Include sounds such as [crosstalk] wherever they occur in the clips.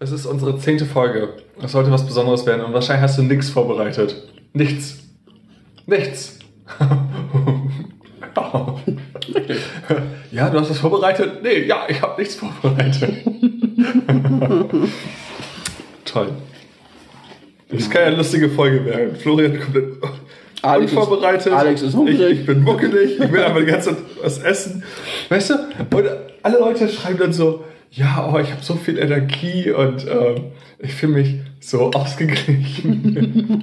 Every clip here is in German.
Es ist unsere zehnte Folge. Es sollte was Besonderes werden und wahrscheinlich hast du nichts vorbereitet. Nichts. Nichts. [laughs] ja, du hast was vorbereitet? Nee, ja, ich habe nichts vorbereitet. [laughs] Toll. Das kann ja eine lustige Folge werden. Florian komplett Alex ist- unvorbereitet. Alex ist ich, hungrig. ich bin muckelig. Ich will einfach die ganze Zeit was essen. Weißt du? Und alle Leute schreiben dann so, ja, oh, ich habe so viel Energie und ähm, ich fühle mich so ausgeglichen. [laughs]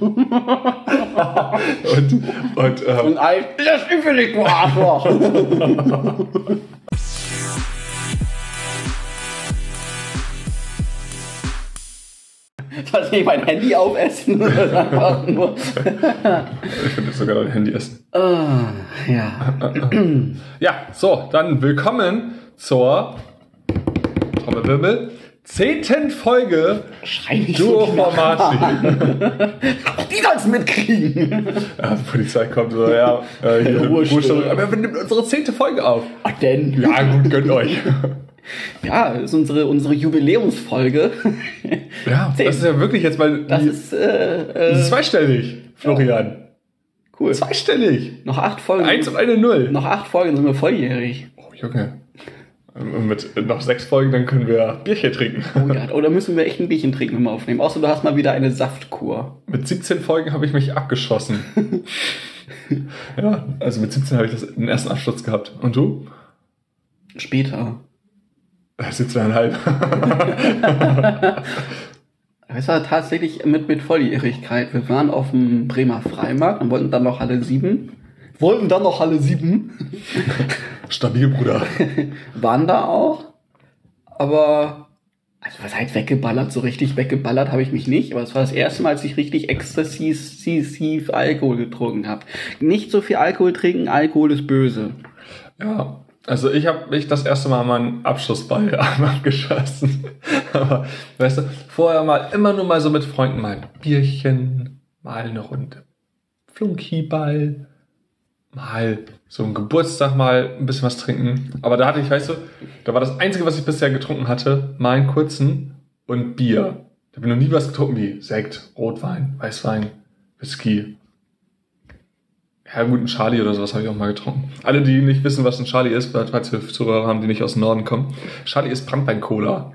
und und ähm, Und Alex, das ist für dich, du Arschloch. Soll ich mein Handy aufessen? Oder [laughs] einfach nur. ich finde sogar dein Handy essen. Ah, ja. Ja, so, dann willkommen zur Trommelwirbel, zehnten Folge Schrei nicht Duo so laut. Formati. Die soll's mitkriegen. Ja, die Polizei kommt so, ja, äh, hier, aber wir nehmen unsere zehnte Folge auf. Ach denn? Ja, gut, gönnt euch. Ja, das ist unsere, unsere Jubiläumsfolge. Ja, das ist ja wirklich jetzt mal, Das ist, äh, das äh, ist zweistellig, Florian. cool. Zweistellig. Noch acht Folgen. Eins und eine Null. Noch acht Folgen sind wir volljährig. Oh, Junge. Und mit noch sechs Folgen, dann können wir Bierchen trinken. Oh ja, oder müssen wir echt ein Bierchen trinken, wenn wir aufnehmen? Außer du hast mal wieder eine Saftkur. Mit 17 Folgen habe ich mich abgeschossen. [laughs] ja, also mit 17 habe ich das, den ersten Absturz gehabt. Und du? Später. Äh, 17,5. [laughs] Es war tatsächlich mit, mit Volljährigkeit. Wir waren auf dem Bremer Freimarkt und wollten dann noch alle sieben. Wollten dann noch alle sieben. Stabil, Bruder. [laughs] Waren da auch. Aber, also was heißt weggeballert? So richtig weggeballert habe ich mich nicht. Aber es war das erste Mal, als ich richtig exzessiv Alkohol getrunken habe. Nicht so viel Alkohol trinken, Alkohol ist böse. Ja, also ich habe mich das erste Mal meinen Abschlussball abgeschossen. [laughs] Aber weißt du, vorher mal immer nur mal so mit Freunden mal ein Bierchen, mal eine Runde Flunkyball, mal so ein Geburtstag mal ein bisschen was trinken. Aber da hatte ich, weißt du, da war das Einzige, was ich bisher getrunken hatte, mal einen kurzen und Bier. Da habe ich noch nie was getrunken wie Sekt, Rotwein, Weißwein, Whisky. Ja, gut, ein Charlie oder sowas habe ich auch mal getrunken. Alle, die nicht wissen, was ein Charlie ist, falls wir Zuhörer haben, die nicht aus dem Norden kommen. Charlie ist Brandwein-Cola.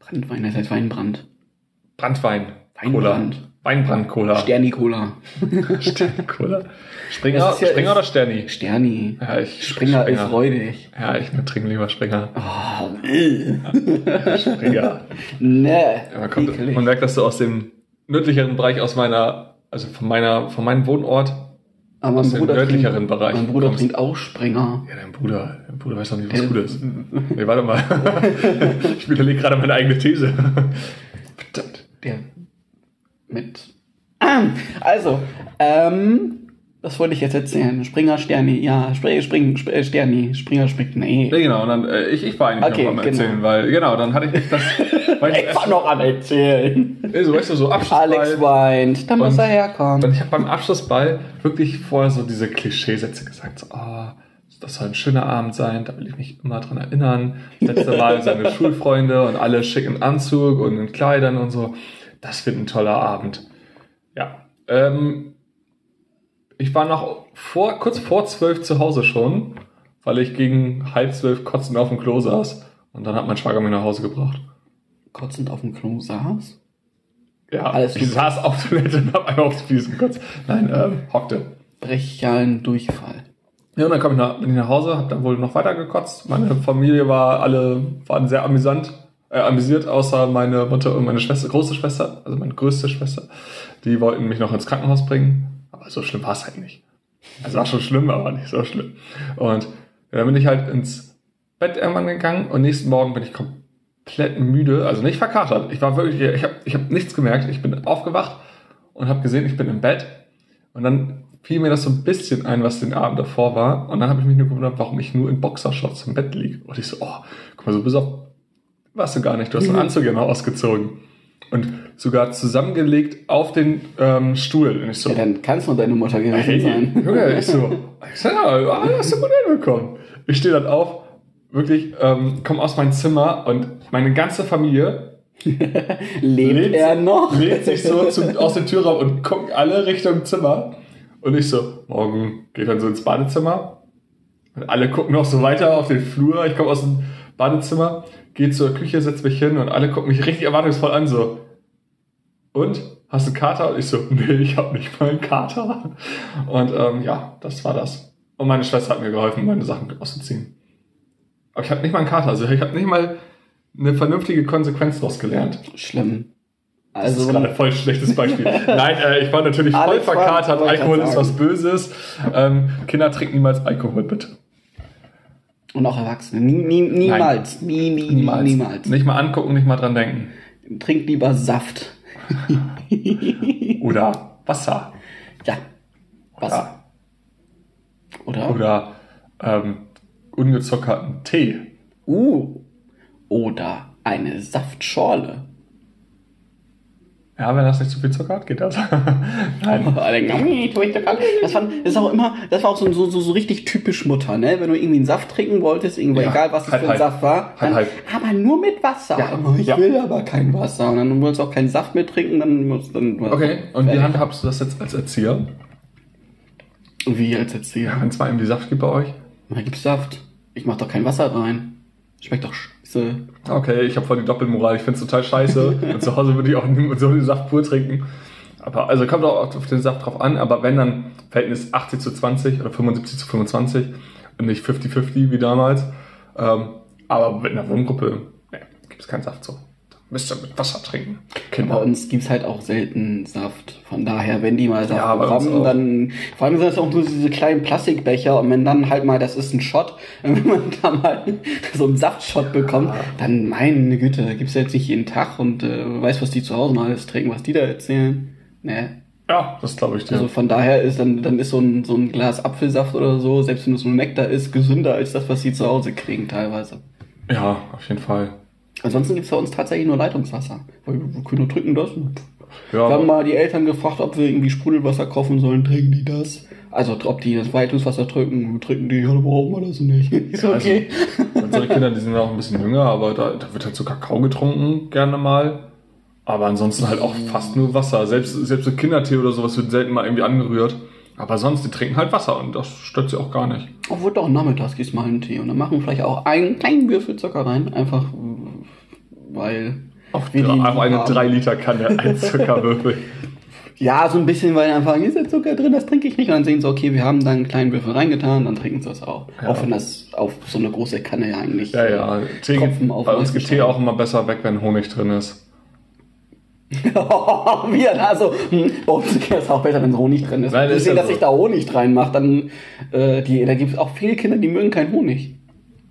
Brandwein, das heißt Weinbrand. Brandwein. Weinbrand. Weinbrand-Cola. Sterni-Cola. [laughs] Cola. Springer, ja- Springer oder Sterni? Sterni. Ja, ich, Springer ist freudig. Ja, ich trinke lieber Springer. Oh, äh. Springer. ne. Ja, man, kommt, man merkt, dass du aus dem nördlicheren Bereich, aus meiner, also von meiner, von meinem Wohnort, Aber aus mein dem nördlicheren trinkt, Bereich mein Bruder kommst. trinkt auch Springer. Ja, dein Bruder, dein Bruder weiß doch nicht, was gut ist. Nee, warte mal. [laughs] ich widerlege gerade meine eigene These. [laughs] Verdammt. Der mit. [clears throat] Also, ähm, was wollte ich jetzt erzählen? Springer, Sterni, ja, Spring, Spring, Sp- äh, Sterni, Springer springt, nee. Nee, genau, und dann, äh, ich, ich war eigentlich Okay, noch am genau. Erzählen, weil, genau, dann hatte ich nicht das, [laughs] weil Ich war noch am Erzählen. Ey, so, weißt du, so Abschlussball. Alex weint, da muss er herkommen. Und ich habe beim Abschlussball wirklich vorher so diese Klischeesätze gesagt, so, ah, das soll ein schöner Abend sein, da will ich mich immer dran erinnern. Das letzte Mal seine [laughs] Schulfreunde und alle schick im Anzug und in Kleidern und so. Das wird ein toller Abend. Ja. Ähm, ich war noch vor, kurz vor zwölf zu Hause schon, weil ich gegen halb zwölf kotzend auf dem Klo saß. Und dann hat mein Schwager mich nach Hause gebracht. Kotzend auf dem Klo saß. Ja, Alles ich saß auf Toilette und hab einfach aufs Fliesen gekotzt. Nein, ähm, hockte. Brechalen Durchfall. Ja, und dann kam ich nach, bin ich nach Hause, hab dann wohl noch weiter gekotzt. Meine Familie war alle, waren sehr amüsant, äh, amüsiert, außer meine Mutter und meine Schwester, große Schwester, also meine größte Schwester. Die wollten mich noch ins Krankenhaus bringen. Aber so schlimm war es halt nicht. Es war schon schlimm, aber nicht so schlimm. Und ja, dann bin ich halt ins Bett irgendwann gegangen und nächsten Morgen bin ich komplett müde, also nicht verkatert. Ich war wirklich, ich habe ich hab nichts gemerkt. Ich bin aufgewacht und habe gesehen, ich bin im Bett. Und dann fiel mir das so ein bisschen ein, was den Abend davor war. Und dann habe ich mich nur gewundert, warum ich nur in Boxershorts im Bett liege. Und ich so, oh, guck mal, so bis auf, warst du gar nicht. Du hast den Anzug ja noch ausgezogen. Und sogar zusammengelegt auf den ähm, Stuhl. Und ich so, Ja, dann kann es nur deine Mutter gewesen hey, sein. Junge, ich so, ja, hast du gut hinbekommen. Ich stehe dann auf, wirklich, ähm, komme aus meinem Zimmer und meine ganze Familie [laughs] Lebt er noch? Lädt sich so zum, aus dem Türraum und gucken alle Richtung Zimmer. Und ich so, morgen geht dann so ins Badezimmer. Und alle gucken noch so weiter auf den Flur. Ich komme aus dem Badezimmer, gehe zur Küche, setze mich hin und alle gucken mich richtig erwartungsvoll an, so. Und? Hast du einen Kater? Und ich so, nee, ich habe nicht mal einen Kater. Und ähm, ja, das war das. Und meine Schwester hat mir geholfen, meine Sachen auszuziehen. Aber ich habe nicht mal einen Kater. Also ich habe nicht mal eine vernünftige Konsequenz daraus gelernt. Schlimm. Das ist Also, gerade voll ein schlechtes Beispiel. [laughs] Nein, äh, ich war natürlich voll Alex verkatert. Alkohol ist was Böses. Ähm, Kinder trinken niemals Alkohol, bitte. Und auch Erwachsene. Nie, nie, niemals. Nie, nie, niemals. niemals. Nicht mal angucken, nicht mal dran denken. Trink lieber Saft. [laughs] Oder Wasser. Ja. Was? Ja. Oder? Oder ähm, ungezuckerten Tee. Uh. Oder eine Saftschorle. Ja, wenn das nicht zu viel Zucker hat, geht das. [laughs] Nein. Das, fand, das, ist auch immer, das war auch so, so, so, so richtig typisch Mutter, ne? Wenn du irgendwie einen Saft trinken wolltest, irgendwo, Ja, egal was das halb, für ein halb. Saft war, dann, Halb, aber nur mit Wasser. Ja, Oh, ich ja. will aber kein Wasser. Und dann wolltest du auch keinen Saft mehr trinken, dann musst dann. Okay, und wie handhabst du das jetzt als Erzieher? Wie als Erzieher? Wenn es mal irgendwie Saft gibt bei euch? Da gibt's Saft. Ich mach doch kein Wasser rein. Schmeckt doch scheiße. Okay, ich habe voll die Doppelmoral. Ich find's total scheiße. [laughs] und zu Hause würde ich auch so den Saft pur trinken. Aber also kommt auch auf den Saft drauf an, aber wenn dann Verhältnis 80 zu 20 oder 75 zu 25 und nicht 50-50 wie damals. Ähm, aber mit einer Wohngruppe nee, gibt es keinen Saft so. Müsst ihr mit Wasser trinken. Bei Kinder. uns gibt's halt auch selten Saft. Von daher, wenn die mal Saft Ja, bei auch. dann, vor allem sind das auch nur diese kleinen Plastikbecher und wenn dann halt mal, das ist ein Shot, [laughs] wenn man da mal so einen Saftshot bekommt, dann meine Güte, da gibt's ja jetzt nicht jeden Tag und äh, weiß, was die zu Hause noch alles trinken, was die da erzählen. Ne. Ja, das glaube ich dir. Also von daher ist dann, dann ist so ein, so ein Glas Apfelsaft oder so, selbst wenn es nur Nektar ist, gesünder als das, was sie zu Hause kriegen teilweise. ja, auf jeden Fall. Ansonsten gibt's bei uns tatsächlich nur Leitungswasser. Weil wir können nur trinken das. Ja, Wir haben mal die Eltern gefragt, ob wir irgendwie Sprudelwasser kaufen sollen. Trinken die das? Also ob die das Leitungswasser trinken, trinken die, ja, dann brauchen wir das nicht. [laughs] Ist also, okay. unsere Kinder, die sind auch ein bisschen jünger, aber da, da wird halt so Kakao getrunken, gerne mal. Aber ansonsten halt auch fast nur Wasser. Selbst, selbst so Kindertee oder sowas wird selten mal irgendwie angerührt. Aber sonst, die trinken halt Wasser und das stört sie auch gar nicht. Obwohl doch nachmittags gibt's mal einen Tee und dann machen wir vielleicht auch einen kleinen Würfel Zucker rein. Einfach, weil... Auf, wir die auf eine haben. 3 Liter Kanne, ein [laughs] Zuckerwürfel. Ja, so ein bisschen, weil einfach, hier ist der Zucker drin, das trinke ich nicht. Und dann sehen sie, okay, wir haben da einen kleinen Würfel reingetan, dann trinken sie das auch. Ja. Auch wenn das auf so eine große Kanne ja eigentlich... Ja, ja. Tee Tropfen geht, auf bei uns geht Tee auch immer besser weg, wenn Honig drin ist. [laughs] Wie, also, hm, bei uns ist es auch besser, wenn Honig drin ist. Nein, ist ich sehe, ja dass so. ich da Honig reinmache, dann, äh, die, da gibt es auch viele Kinder, die mögen keinen Honig.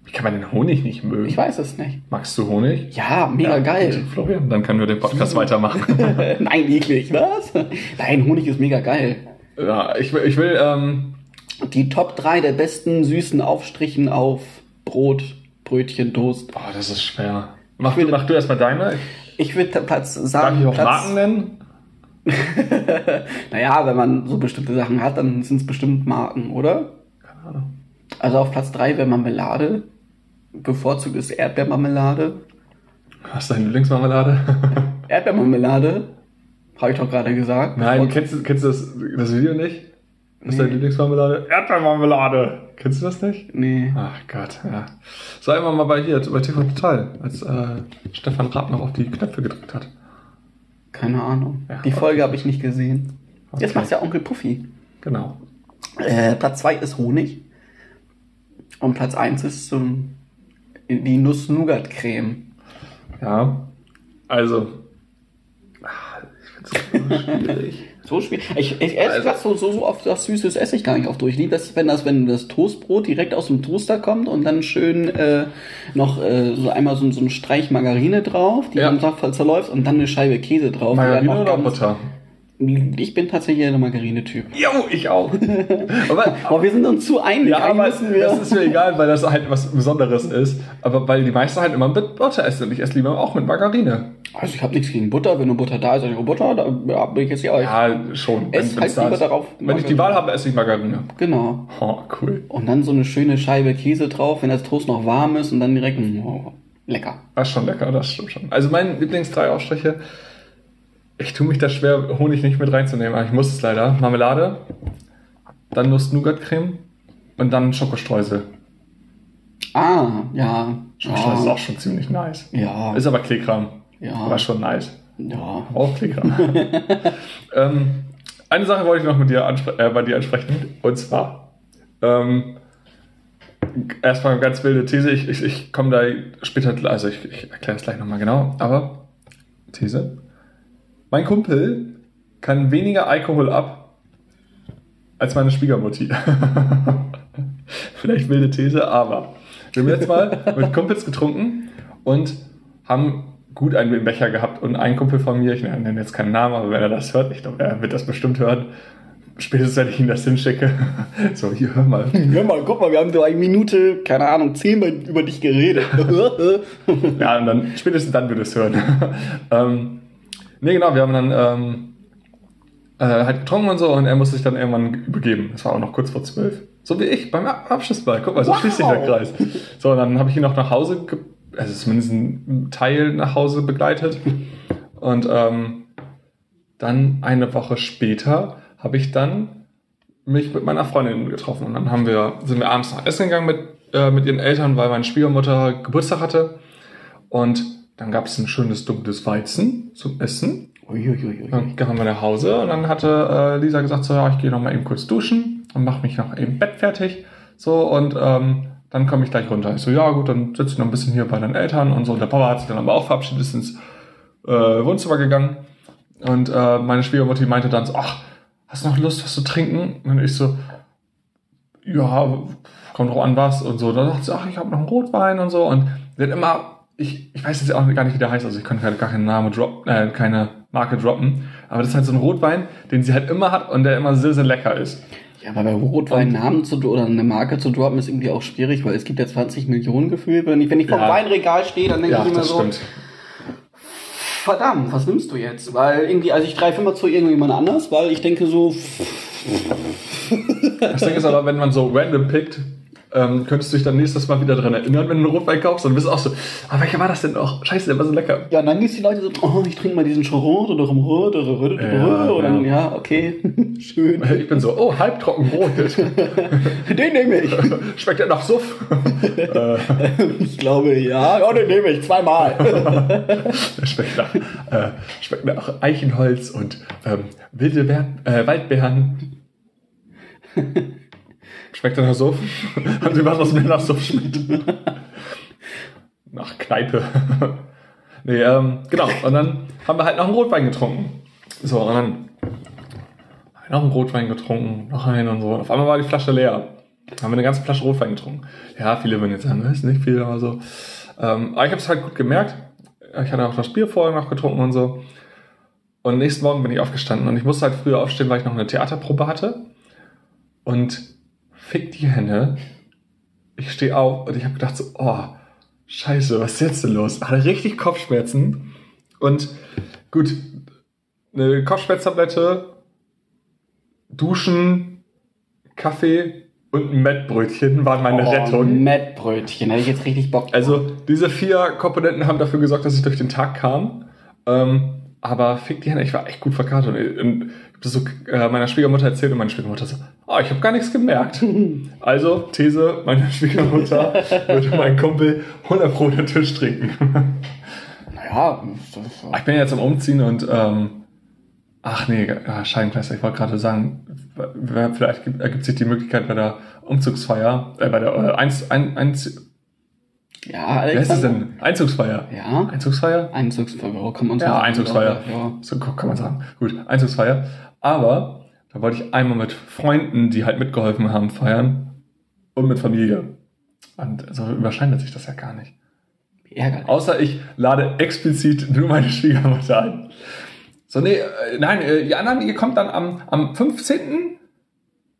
Wie kann man den Honig nicht mögen? Ich weiß es nicht. Magst du Honig? Ja, mega Ja, geil. gut, Florian, dann können wir den Podcast weitermachen. [laughs] Nein, eklig, was? Nein, Honig ist mega geil. ja, ich will, ich will ähm, Die Top 3 der besten süßen Aufstrichen auf Brot, Brötchen, Toast. oh, das ist schwer. Mach, will- du, mach du erstmal deine. Ich würde Platz Darf sagen, ich auch Platz, Marken nennen? [laughs] naja, wenn man so bestimmte Sachen hat, dann sind es bestimmt Marken, oder? Keine Ahnung. Also auf Platz 3 wäre Marmelade. Bevorzugt ist Erdbeermarmelade. Was ist deine Lieblingsmarmelade? [laughs] Erdbeermarmelade, habe ich doch gerade gesagt. Nein, kennst du, kennst du das, das Video nicht? Was ist deine. Lieblingsmarmelade? Erdbeermarmelade. Kennst du das nicht? Nee. Ach Gott, ja. So einmal mal bei hier, bei TV Total, als äh, Stefan Raab noch auf die Knöpfe gedrückt hat. Keine Ahnung. Ja, Die. Folge habe ich nicht gesehen. Jetzt Okay. macht's ja Onkel Puffy. Genau. Äh, Platz 2 ist Honig. Und Platz 1 ist ähm, die Nuss-Nougat-Creme. Ja. Also. ah, Ich finde es schwierig. So schwierig. [laughs] Ich, ich ehrlich Also- so, so, so oft das Süßes esse ich gar nicht oft durch. Ich liebe das, wenn das, wenn das Toastbrot direkt aus dem Toaster kommt und dann schön äh, noch äh, so einmal so, so ein Streich Margarine drauf, die Ja. dann Saft zerläuft und dann eine Scheibe Käse drauf. Margarine noch oder ganz- Butter? Ich bin tatsächlich der Margarine-Typ. Jo, ich auch. Aber, [laughs] Aber wir sind uns zu einig. ja, aber wir- das ist mir egal, weil das halt was Besonderes ist. Aber weil die meisten halt immer mit Butter essen und ich esse lieber auch mit Margarine. Also ich habe nichts gegen Butter. Wenn nur Butter da ist, sag ich, oh, Butter, da ja, bin ich jetzt ja. Ja, schon. Ess halt lieber ist. darauf Wenn ich die. Wahl habe, esse ich Margarine. Genau. Oh, cool. Und dann so eine schöne Scheibe Käse drauf, wenn das Toast noch warm ist und dann direkt. Oh, lecker. Das ist schon lecker, das stimmt schon. Also mein Lieblings drei Aufstriche, ich tue mich da schwer, Honig nicht mit reinzunehmen, aber ich muss es leider. Marmelade, dann Nuss-Nougat-Creme und dann Schokostreusel. Ah, ja. Schokostreusel ist Ja, auch schon ziemlich nice. ja, Ist aber Kleekram. Ja. War schon nice. ja. Auch Kleekram. [laughs] ähm, eine Sache wollte ich noch mit dir äh, bei dir ansprechen. Und zwar, ähm, erstmal eine ganz wilde These. Ich, ich, ich komme da später, also ich, ich erkläre es gleich nochmal genau. Aber, These. Mein Kumpel kann weniger Alkohol ab als meine Schwiegermutti. [laughs] Vielleicht wilde These, aber wir haben jetzt mal mit Kumpels getrunken und haben gut einen im Becher gehabt und ein Kumpel von mir, ich nenne jetzt keinen Namen, aber wenn er das hört, ich glaube, er wird das bestimmt hören, spätestens wenn ich ihm das hinschicke, [laughs] so, hier, hör mal. [laughs] Hör mal, guck mal, wir haben so eine Minute, keine Ahnung, zehnmal über dich geredet. Ja, und dann, spätestens dann wird es hören. ähm, nee, genau, wir haben dann ähm, äh, halt getrunken und so und er musste sich dann irgendwann übergeben. Das war auch noch kurz vor zwölf. So wie ich beim Ab- Abschlussball. Guck mal, so Wow. schließt sich der Kreis. So, und dann habe ich ihn noch nach Hause, also zumindest einen Teil nach Hause begleitet. Und ähm, dann eine Woche später habe ich dann mich mit meiner Freundin getroffen. Und dann haben wir, sind wir abends noch essen gegangen mit, äh, mit ihren Eltern, weil meine Schwiegermutter Geburtstag hatte. Und dann gab es ein schönes dunkles Weizen zum Essen. Uiuiui. Dann kamen wir nach Hause und dann hatte äh, Lisa gesagt, so ja, ich gehe noch mal eben kurz duschen und mache mich noch im Bett fertig. So und ähm, dann komme ich gleich runter. Ich so, ja gut, dann sitze ich noch ein bisschen hier bei deinen Eltern und so. Und der Papa hat sich dann aber auch verabschiedet, ist ins äh, Wohnzimmer gegangen. Und äh, meine Schwiegermutter meinte dann so, ach, hast du noch Lust, was zu trinken? Und ich so, ja, kommt drauf an was und so. Dann sagt sie, ach, ich habe noch einen Rotwein und so. Und sie hat immer, ich, ich weiß jetzt auch gar nicht, wie der heißt, also ich kann gar keinen Namen droppen, äh, keine Marke droppen. Aber das ist halt so ein Rotwein, den sie halt immer hat und der immer sehr, sehr lecker ist. Ja, aber bei Rotwein Namen zu oder eine Marke zu droppen ist irgendwie auch schwierig, weil es gibt ja 20 Millionen gefühlt. Wenn ich, wenn ich vom Ja. Weinregal stehe, dann denke Ja, ich immer so, stimmt. verdammt, was nimmst du jetzt? Weil irgendwie, also ich greife immer zu irgendjemand anders, weil ich denke so, Das Ding ist aber, wenn man so random pickt, ähm, könntest du dich dann nächstes Mal wieder dran erinnern, wenn du einen Rotwein kaufst, dann bist du auch so, ah, welcher war das denn noch? Scheiße, der war so lecker. ja, und dann gibt's die Leute so, oh, ich trinke mal diesen Charot oder Rot oder Rot oder Ja. Und dann, ja, okay, [laughs] schön. Ich bin so, oh, halbtrocken Rot. [laughs] Den nehme ich. [laughs] Schmeckt der nach Suff? Ich glaube, ja. Ja, den nehme ich zweimal. schmeckt, nach, äh, schmeckt nach Eichenholz und ähm, wilde Beeren, äh, Waldbeeren. Schmeckt der nach Suff? [laughs] Haben Sie was, was mir nach Suff schmeckt? nach Kneipe. nee, ähm, genau. Und dann haben wir halt noch einen Rotwein getrunken. So, und dann noch einen Rotwein getrunken, noch einen und so. Und auf einmal war die Flasche leer. Dann haben wir eine ganze Flasche Rotwein getrunken. Ja, viele würden jetzt sagen, das ist nicht viel, aber so. Ähm, aber ich habe es halt gut gemerkt. Ich hatte auch das Bier vorher noch getrunken und so. Und nächsten Morgen bin ich aufgestanden und ich musste halt früher aufstehen, weil ich noch eine Theaterprobe hatte. Und fick die Hände. Ich stehe auf und ich habe gedacht so, oh, scheiße, was ist jetzt denn los? Hatte richtig Kopfschmerzen. Und gut, eine Kopfschmerztablette, Duschen, Kaffee und ein Mettbrötchen waren meine oh, Rettung. Mettbrötchen, hätte ich jetzt richtig Bock. drauf. Also diese vier Komponenten haben dafür gesorgt, dass ich durch den Tag kam. Ähm, aber fick die Hände, ich war echt gut verkartet. Und ich das so äh, meiner Schwiegermutter erzählt und meine Schwiegermutter so, oh, ich habe gar nichts gemerkt. [laughs] also, These, meine Schwiegermutter würde mein Kumpel 100 Pro den Tisch trinken. naja, ich bin jetzt am Umziehen und ähm, ach nee, ah, Scheibenkleister, ich wollte gerade sagen, vielleicht gibt- ergibt sich die Möglichkeit bei der Umzugsfeier, äh, bei der äh, Einz, ein, Einz, ja, wer ist es denn? Einzugsfeier. Ja, Einzugsfeier? Einzugsfeier, kann man Ja, sagen. Einzugsfeier. Ja. So kann man sagen. Gut, Einzugsfeier. Aber da wollte ich einmal mit Freunden, die halt mitgeholfen haben, feiern und mit Familie. Und so überschneidet sich das ja gar nicht. Ärgerlich. Außer ich lade explizit nur meine Schwiegermutter ein. So, nee, äh, nein, äh, die anderen, ihr kommt dann am, am 15.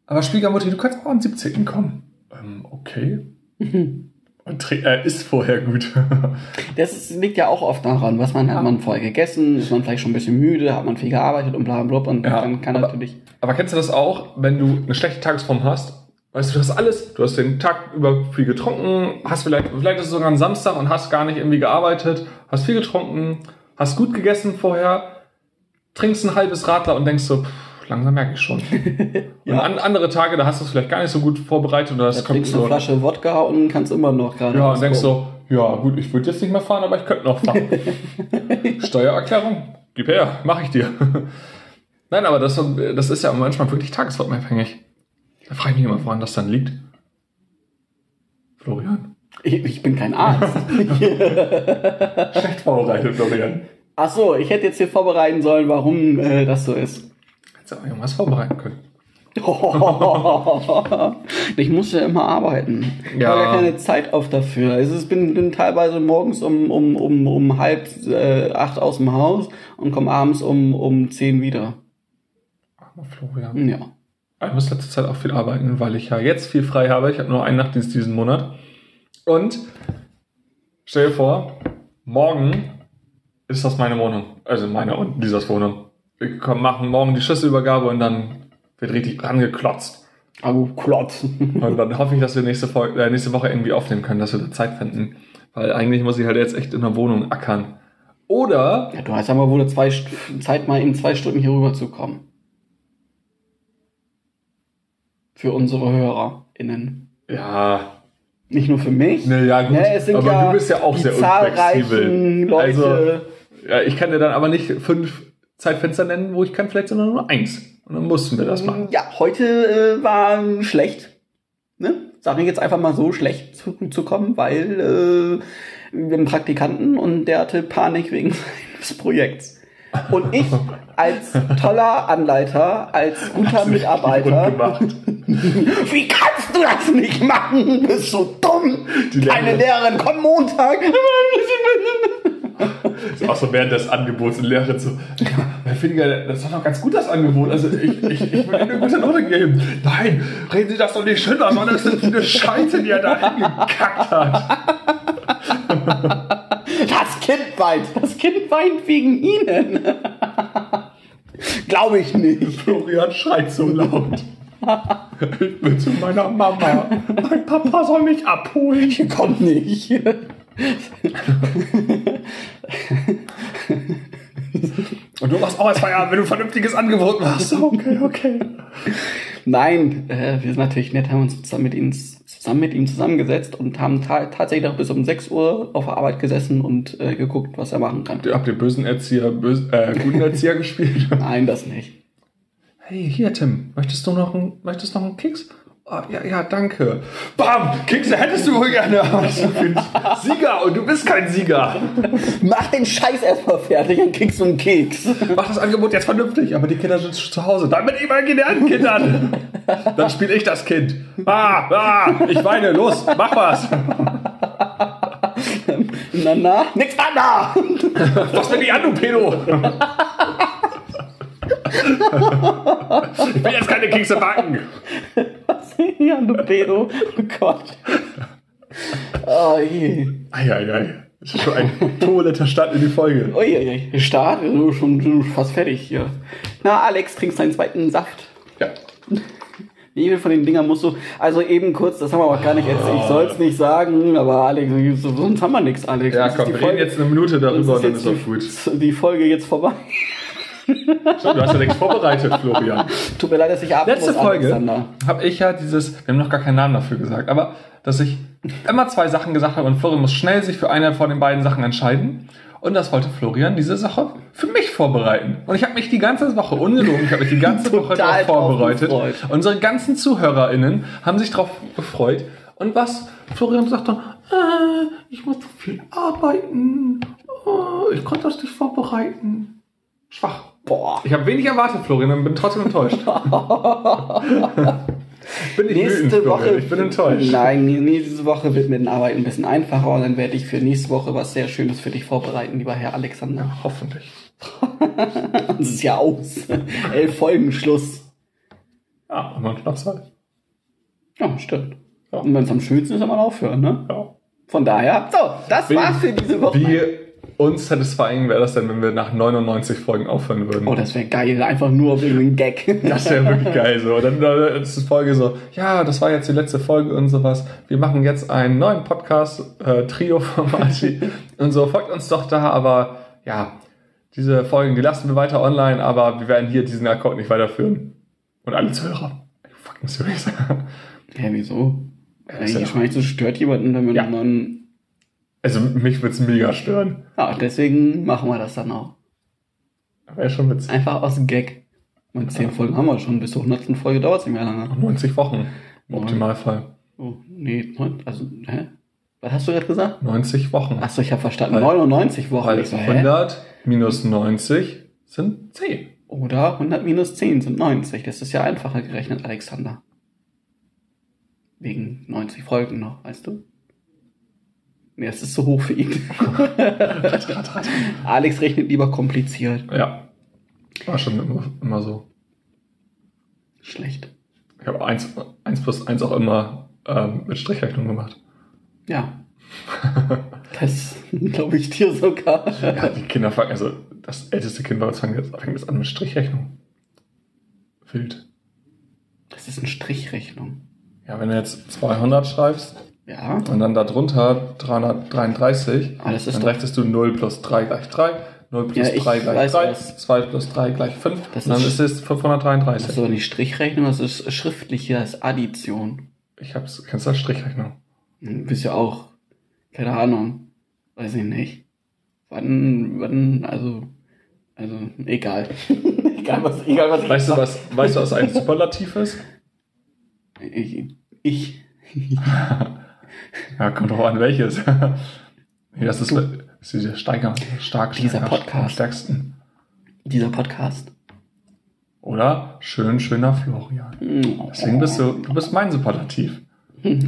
Aber Schwiegermutter, du kannst auch am 17. kommen. Ähm, okay. [laughs] Tre- äh, ist vorher gut. [laughs] Das liegt ja auch oft daran, was man hat man vorher gegessen, ist man vielleicht schon ein bisschen müde, hat man viel gearbeitet und bla bla bla und Ja, dann kann aber- natürlich. Aber kennst du das auch, wenn du eine schlechte Tagesform hast Weißt du, du hast alles, du hast den Tag über viel getrunken, hast vielleicht, vielleicht ist es sogar ein Samstag und hast gar nicht irgendwie gearbeitet, hast viel getrunken, hast gut gegessen vorher, trinkst ein halbes Radler und denkst so, pff, langsam merke ich schon. [laughs] Ja. Und an, andere Tage, da hast du es vielleicht gar nicht so gut vorbereitet oder Da trinkst du eine Flasche Wodka und kannst immer noch gerade. Ja, und denkst so, ja gut, ich würde jetzt nicht mehr fahren, aber ich könnte noch fahren. [laughs] Steuererklärung, gib her, mach ich dir. Nein, aber das, das ist ja manchmal wirklich tagesformabhängig. Da frage ich mich immer, woran das dann liegt. Florian. Ich, ich bin kein Arzt. [laughs] Schlecht vorbereitet, Florian. Ach so, ich hätte jetzt hier vorbereiten sollen, warum äh, das so ist. Hättest du auch irgendwas vorbereiten können. [laughs] ich muss ja immer arbeiten. Ich Ja. habe ja keine Zeit auf dafür. Also ich bin, bin teilweise morgens um, um, um, um halb äh, acht aus dem Haus und komme abends um, um zehn wieder. Armer Florian. Ja. Ich muss letzte Zeit auch viel arbeiten, weil ich ja jetzt viel frei habe. Ich habe nur einen Nachtdienst diesen Monat. Und stell dir vor, morgen ist das meine Wohnung. Also meine und Lisas Wohnung. Wir kommen- machen morgen die Schlüsselübergabe und dann wird richtig rangeklotzt. Aber Klotz. [laughs] Und dann hoffe ich, dass wir nächste, Folge, äh, nächste Woche irgendwie aufnehmen können, dass wir da Zeit finden. Weil eigentlich muss ich halt jetzt echt in der Wohnung ackern. Oder Ja, du hast aber wohl zwei St Zeit, mal in zwei Stunden hier rüber zu kommen. Für unsere HörerInnen. ja, Nicht nur für mich. ne, ja gut, Ja, aber ja du bist ja auch sehr unflexibel. Leute. Also, ja, ich kann dir dann aber nicht fünf Zeitfenster nennen, wo ich kann vielleicht sondern nur eins. Und dann mussten wir das machen. Ja, heute äh, war schlecht. Ne? Sag ich jetzt einfach mal so, schlecht zu, zu kommen, weil äh, wir haben einen Praktikanten und der hatte Panik wegen [laughs] seines Projekts. Und ich als toller Anleiter, als guter Mitarbeiter, [laughs] wie kannst du das nicht machen? Bist du dumm? Die Keine Lehrerin- Lehrerin, komm Montag. [laughs] So, auch so während des Angebots und Lehrerin so, ja, Herr Findiger, das war doch ganz gut, das Angebot. Also ich, ich, ich will Ihnen eine gute Note geben. Nein, reden Sie das doch nicht schön, sondern das ist eine Scheiße, die er da hingekackt hat. Das Kind weint. Das Kind weint wegen Ihnen. Glaube ich nicht. Florian schreit so laut. Ich will zu meiner Mama. Mein Papa soll mich abholen. Ich komm nicht. Und du machst auch als Feierabend, wenn du ein vernünftiges Angebot machst. Okay, okay. Nein, äh, wir sind natürlich nett, haben uns zusammen mit ihm, zusammen mit ihm zusammengesetzt und haben ta tatsächlich noch bis um 6 Uhr auf der Arbeit gesessen und äh, geguckt, was er machen kann. Habt ihr bösen Erzieher, böse, äh, guten Erzieher [laughs] gespielt? Nein, das nicht. Hey, hier, Tim, möchtest du noch einen, möchtest noch einen Keks? Oh, ja, ja, danke. Bam! Kekse hättest du wohl gerne. Aber ich bin Sieger und du bist kein Sieger. Mach den Scheiß erstmal fertig, dann kriegst du einen Keks. Mach das Angebot jetzt vernünftig, aber die Kinder sind schon zu Hause. Dann mit imaginären Kindern. Dann spiele ich das Kind. Ah, ah, ich weine, los, mach was. Na, na, nix da. Was bin ich an, du Pedo? Ich will jetzt keine Kekse backen. ja, du Pedo. Oh Gott. Oh je. Eieiei. Das ist schon ein turbulenter Start in die Folge. Uiuiui, Start, schon, schon fast fertig hier. Na, Alex, trinkst deinen zweiten Saft. Ja. Wie viel von den Dingern musst du, also eben kurz, das haben wir auch gar nicht erzählt, ich soll es nicht sagen, aber Alex, sonst haben wir nichts, Alex. Ja, komm, wir reden jetzt eine Minute darüber und dann ist doch gut. die Folge jetzt vorbei. So, du hast ja nichts vorbereitet, Florian. Tut mir leid, dass ich ab Letzte Folge habe ich ja dieses, wir haben noch gar keinen Namen dafür gesagt, aber dass ich immer zwei Sachen gesagt habe und Florian muss schnell sich für eine von den beiden Sachen entscheiden. Und das wollte Florian diese Sache für mich vorbereiten. Und ich habe mich die ganze Woche ungelogen, ich habe mich die ganze [laughs] Woche darauf vorbereitet. Unsere ganzen ZuhörerInnen haben sich darauf gefreut. Und was Florian sagt dann, äh, ich muss so viel arbeiten, oh, ich konnte das nicht vorbereiten. Schwach. Boah. Ich habe wenig erwartet, Florian, und bin trotzdem enttäuscht. [laughs] bin ich wütend, Nächste Florian. Woche. Ich bin enttäuscht. Nein, nächste Woche wird mit den Arbeiten ein bisschen einfacher und dann werde ich für nächste Woche was sehr Schönes für dich vorbereiten, lieber Herr Alexander. Ja, hoffentlich. [laughs] Das ist ja aus. Elf Folgen Schluss. Ja, und noch Zeit. Ja, stimmt. Ja. Und wenn es am schönsten ist, kann man aufhören, ne? Ja. Von daher, so, das Wie- war's für diese Woche. Wie uns satisfying wäre das denn, wenn wir nach 99 Folgen aufhören würden. Oh, das wäre geil. Einfach nur wegen dem Gag. Das wäre wirklich geil so. Dann äh, ist die Folge so, ja, das war jetzt die letzte Folge und sowas. Wir machen jetzt einen neuen Podcast, äh, Trio von [laughs] Marty. und so, folgt uns doch da, aber ja, diese Folgen, die lassen wir weiter online, aber wir werden hier diesen Account nicht weiterführen. Und alle Zuhörer. Fucking serious. Hä, wieso? Ja, ich meine, das stört jemanden, wenn man Ja. dann. Also mich würde es mega stören. Ja, deswegen machen wir das dann auch. Wäre schon witzig. Einfach aus Gag. Und zehn Folgen haben wir schon. Bis zur 100. Folge dauert es nicht mehr lange. 90 Wochen. Im Optimalfall. Oh, nee, also, hä? Was hast du gerade gesagt? 90 Wochen. Achso, ich habe verstanden. Weil- 99 Wochen. Weil so, hä? 100 minus 90 sind 10. Oder 100 minus 10 sind 90. Das ist ja einfacher gerechnet, Alexander. Wegen 90 Folgen noch, weißt du? Nee, das ist zu hoch für ihn. [laughs] Alex rechnet lieber kompliziert. Ja. War schon immer, immer so. Schlecht. Ich habe 1, 1 plus 1 auch immer ähm, mit Strichrechnung gemacht. Ja. Das [laughs] glaube ich dir sogar. Ja, die Kinder fangen, also das älteste Kind bei uns fängt jetzt, fängt jetzt an mit Strichrechnung. Wild. Das ist eine Strichrechnung. Ja, wenn du jetzt 200 schreibst Ja. und dann darunter 333, Aber das ist dann rechnest du 0 plus 3 gleich 3, 0 plus Ja, ich 3 gleich weiß 3, was. 2 plus 3 gleich 5, Das dann ist- es 533. das ist aber nicht Strichrechnung, das ist schriftliche, das ist Addition. Ich hab's, kennst du das Strichrechnung? Hm, Bist ja auch, keine Ahnung, weiß ich nicht. Wann, wann, also, also, egal. [laughs] egal was, egal was ich Weißt du, sag. was, weißt du, was ein Superlativ ist? Ich, ich, [laughs] Ja, kommt drauf an, welches. [laughs] nee, das ist, das ist dieser Steiger, stark, Dieser Podcast. am stärksten. dieser Podcast. Oder schön, schöner Florian. Deswegen bist du, du bist mein Superlativ. [laughs] Hm,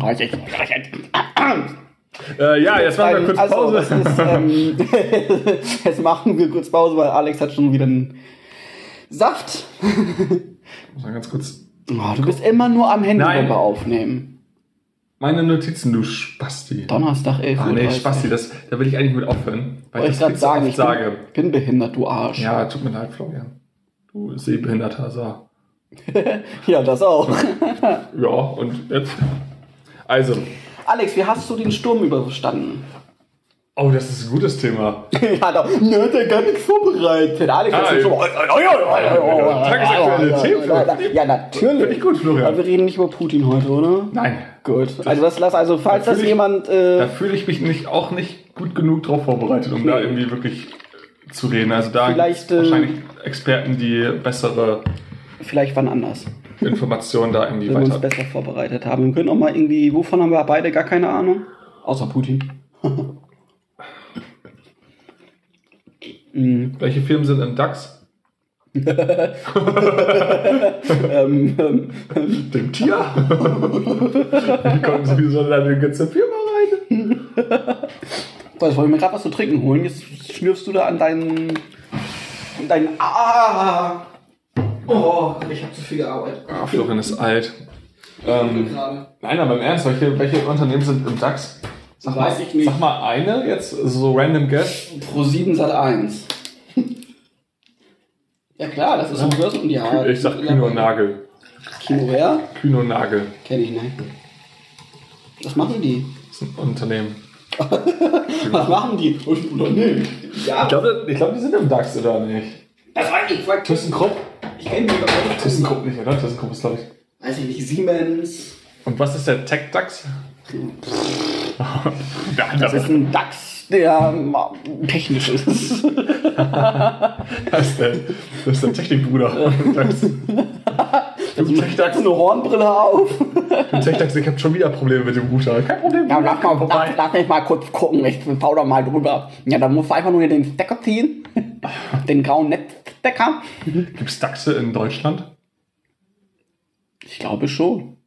Äh, ja, jetzt machen wir kurz also, Pause. das ist, ähm, [laughs] jetzt machen wir kurz Pause, weil Alex hat schon wieder einen Saft. Muss mal ganz kurz. Oh, du bist immer nur am Handy Nein. aufnehmen. Meine Notizen, du Spasti. Donnerstag 11 Uhr. Ah, nee, Spasti, das, da will ich eigentlich mit aufhören. Weil Wollte ich gerade sagen, ich sage. bin, bin behindert, du Arsch. Ja, tut mir leid, Florian. Du sehbehinderter Saar. [laughs] ja das auch. Ja, und jetzt. Also. Alex, wie hast du den Sturm überstanden? Oh, das ist ein gutes Thema. [laughs] ja, da ne, hat er gar nichts vorbereitet. Alex, Ah, das ist ja. so, Tagesaktuelle Themen. Ja, natürlich. Finde ich gut, Florian. Aber wir reden nicht über Putin heute, oder? Nein. Gut. Also das lass also, falls das Natürlich. jemand Da äh, fühle ich mich nicht, auch nicht gut genug drauf vorbereitet, um da Nee. irgendwie wirklich äh, zu reden. Also da Vielleicht, äh, wahrscheinlich Experten, die bessere vielleicht wann anders, Informationen da irgendwie wenn wir uns weiter. besser vorbereitet haben. Wir können auch mal irgendwie, wovon haben wir beide gar keine Ahnung? Außer Putin. [laughs] Mhm. Welche Firmen sind im DAX? ähm, [laughs] ähm, Dem Tier? Wie kommen sie so in eine ganze Firma rein? was, wollte ich mir gerade was zu trinken holen? Jetzt schnürfst du da an deinen, an deinen, ah, oh, ich habe zu viel gearbeitet. Ah, Florian ist alt. Ähm, nein, aber im Ernst, welche, welche Unternehmen sind im DAX? Sag mal, ich nicht. Sag mal eine jetzt, so random guess. Pro 7 Sat 1. [laughs] Ja klar, das ist so ein Börsen ja. Ich sag Kühne und Nagel. Kino wer? Kühne und Nagel. Kenn ich nicht. Was machen die? Das ist ein Unternehmen. [laughs] Was machen die? Unternehmen. Ja, Ich glaube, ich glaub, die sind im DAX, oder nicht? das weiß ich. Fuck. ThyssenKrupp? Ich kenne die aber nicht. ThyssenKrupp nicht, oder? ThyssenKrupp ist, glaube ich. Weiß ich nicht. Siemens. Und was ist der Tech-DAX? Das ist ein DAX, der technisch ist. Das ist der, das ist der Technikbruder. Also, Du Tech-DAX eine Hornbrille auf. Im Tech-DAX, ich habe schon wieder Probleme mit dem Router. Kein Problem. Ja, lass, mal, lass, lass mich mal kurz gucken. Ich da mal drüber. Ja, dann musst du einfach nur den Stecker ziehen. [laughs] Den grauen Netzstecker. Gibt's DAXe in Deutschland? Ich glaube schon.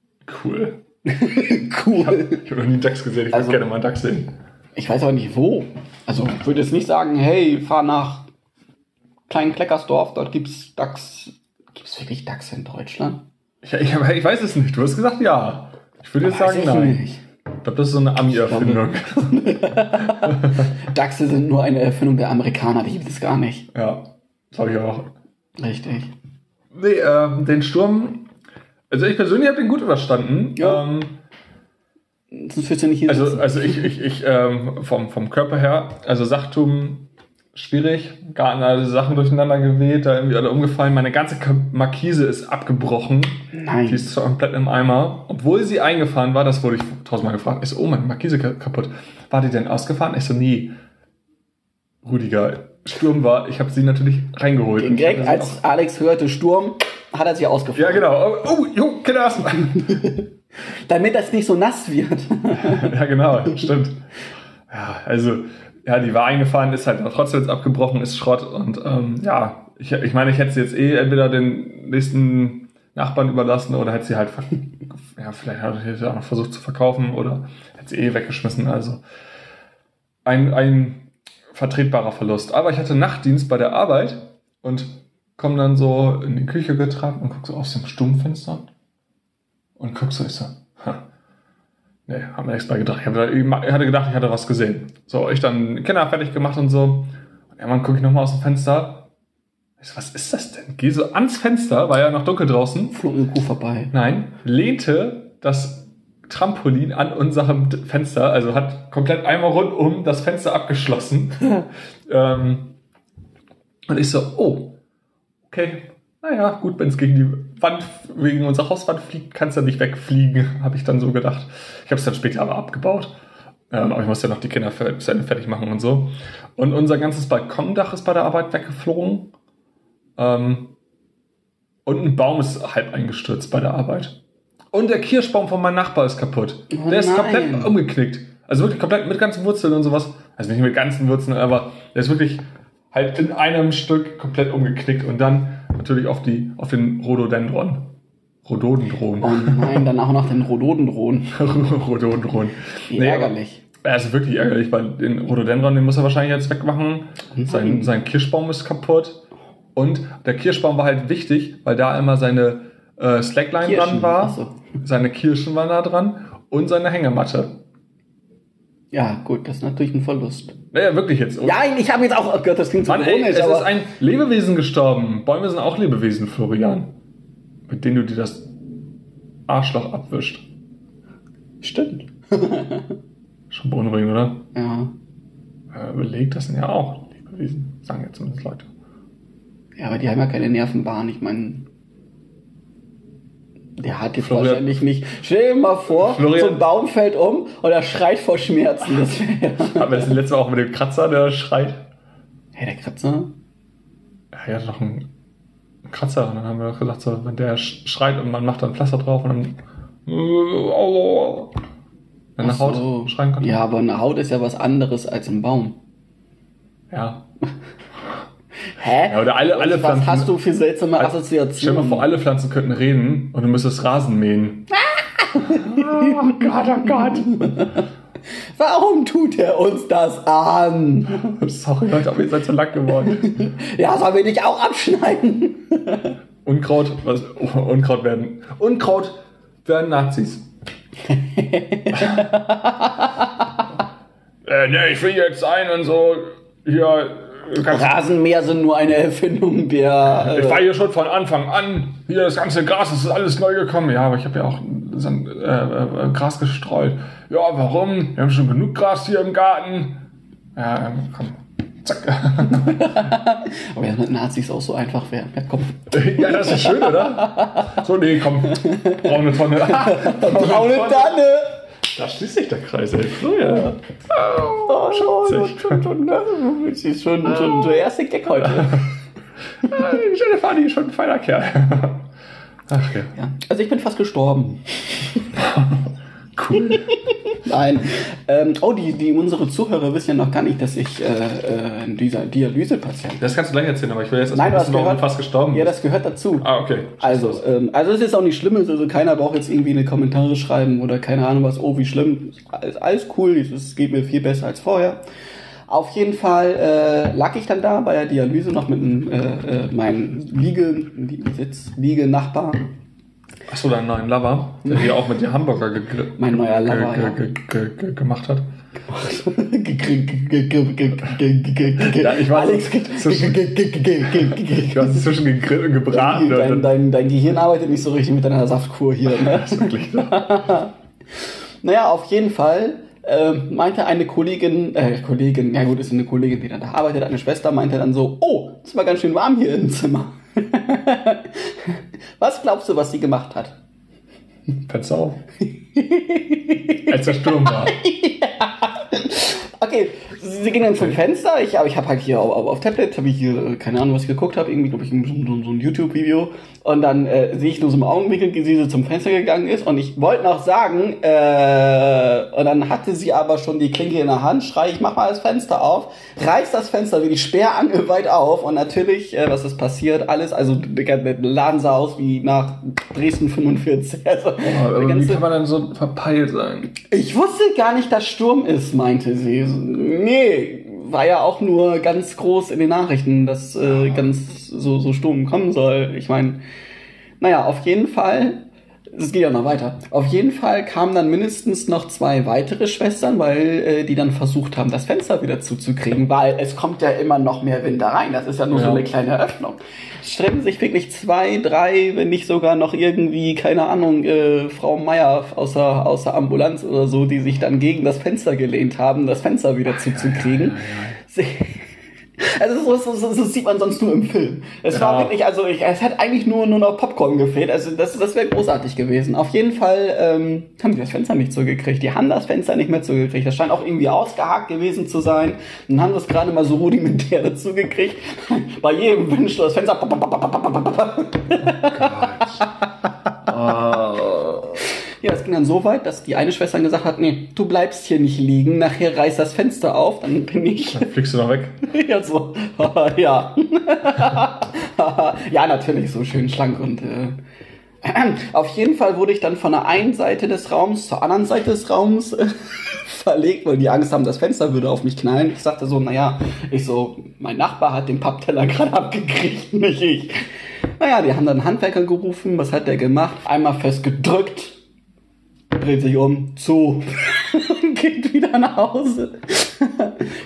Cool. [laughs] Cool. Ich habe noch nie einen DAX gesehen. Ich Also- würde gerne mal einen DAX sehen. Ich weiß aber nicht wo. Also ich würde jetzt nicht sagen, hey, fahr nach Klein-Kleckersdorf, dort gibt's DAX. Gibt's wirklich DAX in Deutschland? Ich, ich, ich weiß es nicht. Du hast gesagt ja. Ich würde jetzt sagen ich nein. nicht. Ich glaube, das ist so eine Ami-Erfindung. [laughs] Dachse sind nur eine Erfindung der Amerikaner, die gibt es gar nicht. Ja, glaube ich auch. Richtig. Nee, ähm, den Sturm, also ich persönlich habe den gut überstanden. Ja. Ähm, Sonst willst du nicht hier also sitzen. also ich, ich, ich ähm, vom, vom Körper her, also Sachtum schwierig, Garten alle Sachen durcheinander geweht, da irgendwie alle umgefallen. Meine ganze Markise ist abgebrochen. Nein. Die ist zwar komplett im Eimer. Obwohl sie eingefahren war, das wurde ich tausendmal gefragt. Ich so, oh, meine Markise ka- kaputt. War die denn ausgefahren? Ich so, nie. Rudiger, Sturm war, ich habe sie natürlich reingeholt. Und Direkt als Alex hörte Sturm, hat er sich ausgefahren. Ja, genau. Oh, oh jo, Kinder. [laughs] Damit das nicht so nass wird. [laughs] ja, genau, stimmt. Ja, also, ja, die war eingefahren, ist halt trotzdem jetzt abgebrochen, ist Schrott und ähm, ja, ich, ich meine, ich hätte sie jetzt eh entweder den nächsten Nachbarn überlassen oder hätte sie halt, ja, vielleicht hätte sie auch noch versucht zu verkaufen oder hätte sie eh weggeschmissen. Also ein, ein vertretbarer Verlust. Aber ich hatte Nachtdienst bei der Arbeit und komme dann so in die Küche getragen und guck so aus dem Stummfenster und guck so, ich so, ha, Nee, haben wir nichts bei gedacht. Ich, hab, ich hatte gedacht, ich hatte was gesehen. So, ich dann Kinder fertig gemacht und so. Und irgendwann gucke ich nochmal aus dem Fenster. Ich so, was ist das denn? Gehe so ans Fenster, war ja noch dunkel draußen. Flog ein Kuh vorbei. Nein, lehnte das Trampolin an unserem Fenster, also hat komplett einmal rundum das Fenster abgeschlossen. [laughs] ähm, und ich so, oh, okay, naja, gut, wenn es gegen die Wand, wegen unserer Hauswand fliegt, kann es ja nicht wegfliegen, [laughs] habe ich dann so gedacht. Ich habe es dann später aber abgebaut. Ähm, aber ich musste ja noch die Kinder fer- zu Ende fertig machen und so. Und unser ganzes Balkondach ist bei der Arbeit weggeflogen. Ähm, und ein Baum ist halb eingestürzt bei der Arbeit. Und der Kirschbaum von meinem Nachbar ist kaputt. Oh der ist nein. komplett umgeknickt. Also wirklich komplett mit ganzen Wurzeln und sowas. Also nicht mit ganzen Wurzeln, aber der ist wirklich halt in einem Stück komplett umgeknickt und dann natürlich auf die, auf den Rhododendron. Rhododendron. Oh nein, dann auch noch den Rhododendron. [laughs] Rhododendron. Wie Nee, ärgerlich. Er ist wirklich ärgerlich, weil den Rhododendron, den muss er wahrscheinlich jetzt wegmachen. Sein, sein Kirschbaum ist kaputt. Und der Kirschbaum war halt wichtig, weil da immer seine äh, Slackline Kirschen, dran war. so. Seine Kirschen waren da dran und seine Hängematte. Ja, gut, das ist natürlich ein Verlust. Naja, wirklich jetzt. Ja, ich habe jetzt auch, oh Gott, das klingt so Mann, ey, ironisch, es ist ein Lebewesen gestorben. Bäume sind auch Lebewesen, Florian. Mit denen du dir das Arschloch abwischt. stimmt. [laughs] Schon beunruhigend, oder? Ja. Äh, überlegt, das sind ja auch Lebewesen, sagen jetzt zumindest Leute. ja, aber die haben ja keine Nervenbahn. Ich meine, der hat jetzt Florian- wahrscheinlich nicht. Stell dir mal vor, Florian- so ein Baum fällt um und er schreit vor Schmerzen. Das wär, Aber das letzte Mal auch mit dem Kratzer, der schreit. hey, der Kratzer? Er hatte doch einen Kratzer und dann haben wir doch gesagt, so, wenn der sch- schreit und man macht dann Pflaster drauf und dann. Wenn eine Ach so. Haut schreien konnte. Ja, aber eine Haut ist ja was anderes als ein Baum. ja. Hä? Ja, oder alle- alle Was Pflanzen- hast du für seltsame Stell dir Assoziationen? mal vor, alle Pflanzen könnten reden und du müsstest Rasen mähen. [laughs] oh Gott, oh Gott. [laughs] Warum tut er uns das an? [laughs] Sorry, Leute, aber ihr seid so lang geworden. Ja, sollen wir dich auch abschneiden? Unkraut, was, oh, Unkraut werden. Unkraut werden Nazis. äh, ne, ich will jetzt ein und so. Hier, ganz, Rasenmäher sind nur eine Erfindung der. ich war Äh, hier schon von Anfang an. Hier, das ganze Gras, das ist alles neu gekommen. Ja, aber ich habe ja auch so ein, äh, äh, Gras gestreut. Ja, warum? Wir haben schon genug Gras hier im Garten. Ja, ähm, komm. Zack. [laughs] aber das mit Nazis auch so einfach wäre. Ja, komm. [laughs] ja, das ist schön, oder? So, nee, komm. Braune Tonne. [laughs] Braune Tanne! Da schließt sich der Kreis, ey. Ja. Oh, schon, schon, schon? Das ist schon, schon der erste Gag heute. [laughs] Stefanie ist schon ein feiner Kerl. Ach ja. Ja. Also ich bin fast gestorben. [laughs] Cool. [laughs] Nein. Ähm, oh, die, die unsere Zuhörer wissen ja noch gar nicht, dass ich äh, äh, dieser Dialysepatient bin. Das kannst du gleich erzählen, aber ich will jetzt erstmal wissen, warum du fast gestorben Ja, das gehört dazu. Ah, okay. Also, ähm, also es ist auch nicht schlimm, also keiner braucht jetzt irgendwie eine Kommentare schreiben oder keine Ahnung was, oh wie schlimm, alles, alles cool, es geht mir viel besser als vorher. Auf jeden Fall äh, lag ich dann da bei der Dialyse noch mit einem, äh, äh, meinem Liege, Liegensitz, Liege-Nachbar. Achso, deinen neuen Lover, der hier auch mit dir Hamburger ge ge Mein neuer Lover, gemacht hat. ich war Alex, zwischen, ich war zwischen gegrillt und gebraten. dein, dein, dein Gehirn arbeitet nicht so richtig mit deiner Saftkur hier. Ne? Das [laughs] ist wirklich. [laughs] Naja, auf jeden Fall ähm, meinte eine Kollegin, äh, Kollegin, ja gut, ist eine Kollegin, die dann da arbeitet, eine Schwester, meinte dann so, oh, es war ganz schön warm hier im Zimmer. [laughs] was glaubst du, was sie gemacht hat? Auf. Als der Sturm war. [laughs] Okay, sie ging dann zum Fenster. Ich, aber ich habe halt hier auf, auf, auf Tablet, habe ich hier, äh, keine Ahnung, was ich geguckt habe, irgendwie, glaube ich, so, so, so ein YouTube-Video. Und dann äh, sehe ich nur so im Augenwinkel, wie sie so zum Fenster gegangen ist. Und ich wollte noch sagen, äh, und dann hatte sie aber schon die Klinke in der Hand, schrei ich, mach mal das Fenster auf, reiß das Fenster wie die Sperrangel [laughs] weit auf. Und natürlich, äh, was ist passiert? Alles, also der Laden sah aus wie nach Dresden 45. [laughs] Also, Oh, aber wie kann man dann so verpeilt sein? ich wusste gar nicht, dass Sturm ist, meinte sie. Nee, war ja auch nur ganz groß in den Nachrichten, dass äh, ganz so, so Sturm kommen soll. Ich meine, naja, auf jeden Fall, es geht ja noch weiter. Auf jeden Fall kamen dann mindestens noch zwei weitere Schwestern, weil äh, die dann versucht haben, das Fenster wieder zuzukriegen, weil es kommt ja immer noch mehr Wind da rein. Das ist ja nur so Ja. eine kleine Öffnung. Stellen sich wirklich zwei, drei, wenn nicht sogar noch irgendwie, keine Ahnung, äh, Frau Meier aus der, aus der Ambulanz oder so, die sich dann gegen das Fenster gelehnt haben, das Fenster wieder zuzukriegen. [laughs] Sie- Also so, so, so, sieht man sonst nur im Film. Es war Ja. wirklich, also ich, es hat eigentlich nur, nur noch Popcorn gefehlt. Also das, das wäre großartig gewesen. Auf jeden Fall ähm, haben die das Fenster nicht zugekriegt. Die haben das Fenster nicht mehr zugekriegt. Das scheint auch irgendwie ausgehakt gewesen zu sein. Dann haben wir es gerade mal so rudimentär dazu gekriegt. [laughs] Bei jedem wünscht das Fenster. Oh. [laughs] Ja, es ging dann so weit, dass die eine Schwester gesagt hat, nee, du bleibst hier nicht liegen, nachher reißt das Fenster auf, dann bin ich Dann fliegst du noch weg. [laughs] ja so, [laughs] ja. [laughs] ja, natürlich, so schön schlank und äh, [clears throat] auf jeden Fall wurde ich dann von der einen Seite des Raums zur anderen Seite des Raums äh, verlegt, weil die Angst haben, das Fenster würde auf mich knallen. Ich sagte so, naja, ich so, mein Nachbar hat den Pappteller gerade abgekriegt, nicht ich. Naja, die haben dann einen Handwerker gerufen, was hat der gemacht? Einmal festgedrückt, dreht sich um, zu, und [laughs] geht wieder nach Hause.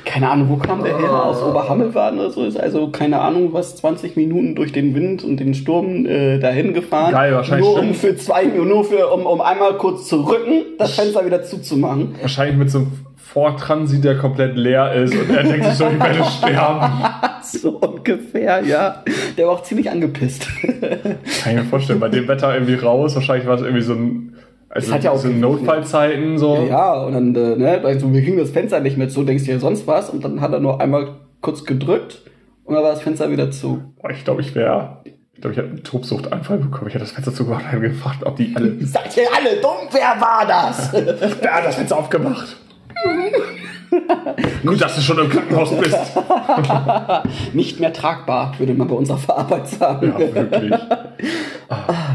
keine Ahnung, wo kam der her? Aus Oberhammelwaden oder so? Ist also keine Ahnung, was 20 Minuten durch den Wind und den Sturm äh, dahin gefahren. Geil, wahrscheinlich Nur um für zwei Minuten, nur für, um, um einmal kurz zu rücken, das Fenster wieder zuzumachen. Wahrscheinlich mit so einem Ford-Transit, der komplett leer ist und er denkt sich so, ich werde sterben. [laughs] So ungefähr, ja. Der war auch ziemlich angepisst. Kann ich mir vorstellen, bei dem Wetter irgendwie raus, wahrscheinlich war es irgendwie so ein, also hat ja auch so. Notfallzeiten, so. Ja, und dann, äh, ne, also wir kriegen das Fenster nicht mehr zu, denkst dir sonst was, und dann hat er nur einmal kurz gedrückt und dann war das Fenster wieder zu. Boah, ich glaube, ich wäre, ich glaube, ich hätte einen Tobsuchtanfall bekommen. Ich hätte das Fenster zugemacht und gefragt, ob die alle, Seid ihr alle dumm? Wer war das? [laughs] wer hat das Fenster aufgemacht? [laughs] [laughs] Gut, dass du schon im Krankenhaus bist. [laughs] nicht mehr tragbar, würde man bei uns auf der Arbeit sagen. Ja, wirklich. [laughs]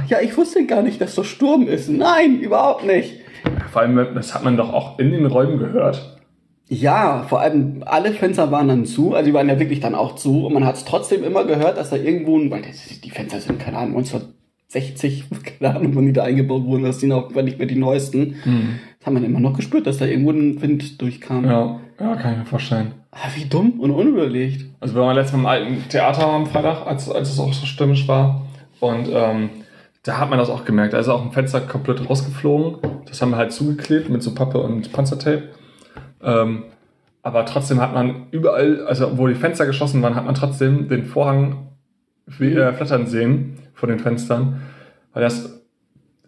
Ja, ich wusste gar nicht, dass so Sturm ist. Nein, überhaupt nicht. Vor allem, das hat man doch auch in den Räumen gehört. Ja, vor allem alle Fenster waren dann zu, also die waren ja wirklich dann auch zu und man hat es trotzdem immer gehört, dass da irgendwo, weil das, die Fenster sind, keine Ahnung, 1960, keine Ahnung, wann die da eingebaut wurden, das sind auch nicht mehr die neuesten. Das hat man immer noch gespürt, dass da irgendwo ein Wind durchkam. Ja, ja, kann ich mir vorstellen. Ah, wie dumm und unüberlegt. Also wir waren letztes Mal im alten Theater am Freitag, als, als es auch so stürmisch war. Und ähm, da hat man das auch gemerkt. Da ist auch ein Fenster komplett rausgeflogen. Das haben wir halt zugeklebt mit so Pappe und Panzertape. Ähm, aber trotzdem hat man überall, also wo die Fenster geschlossen waren, hat man trotzdem den Vorhang äh, flattern sehen vor den Fenstern. Weil das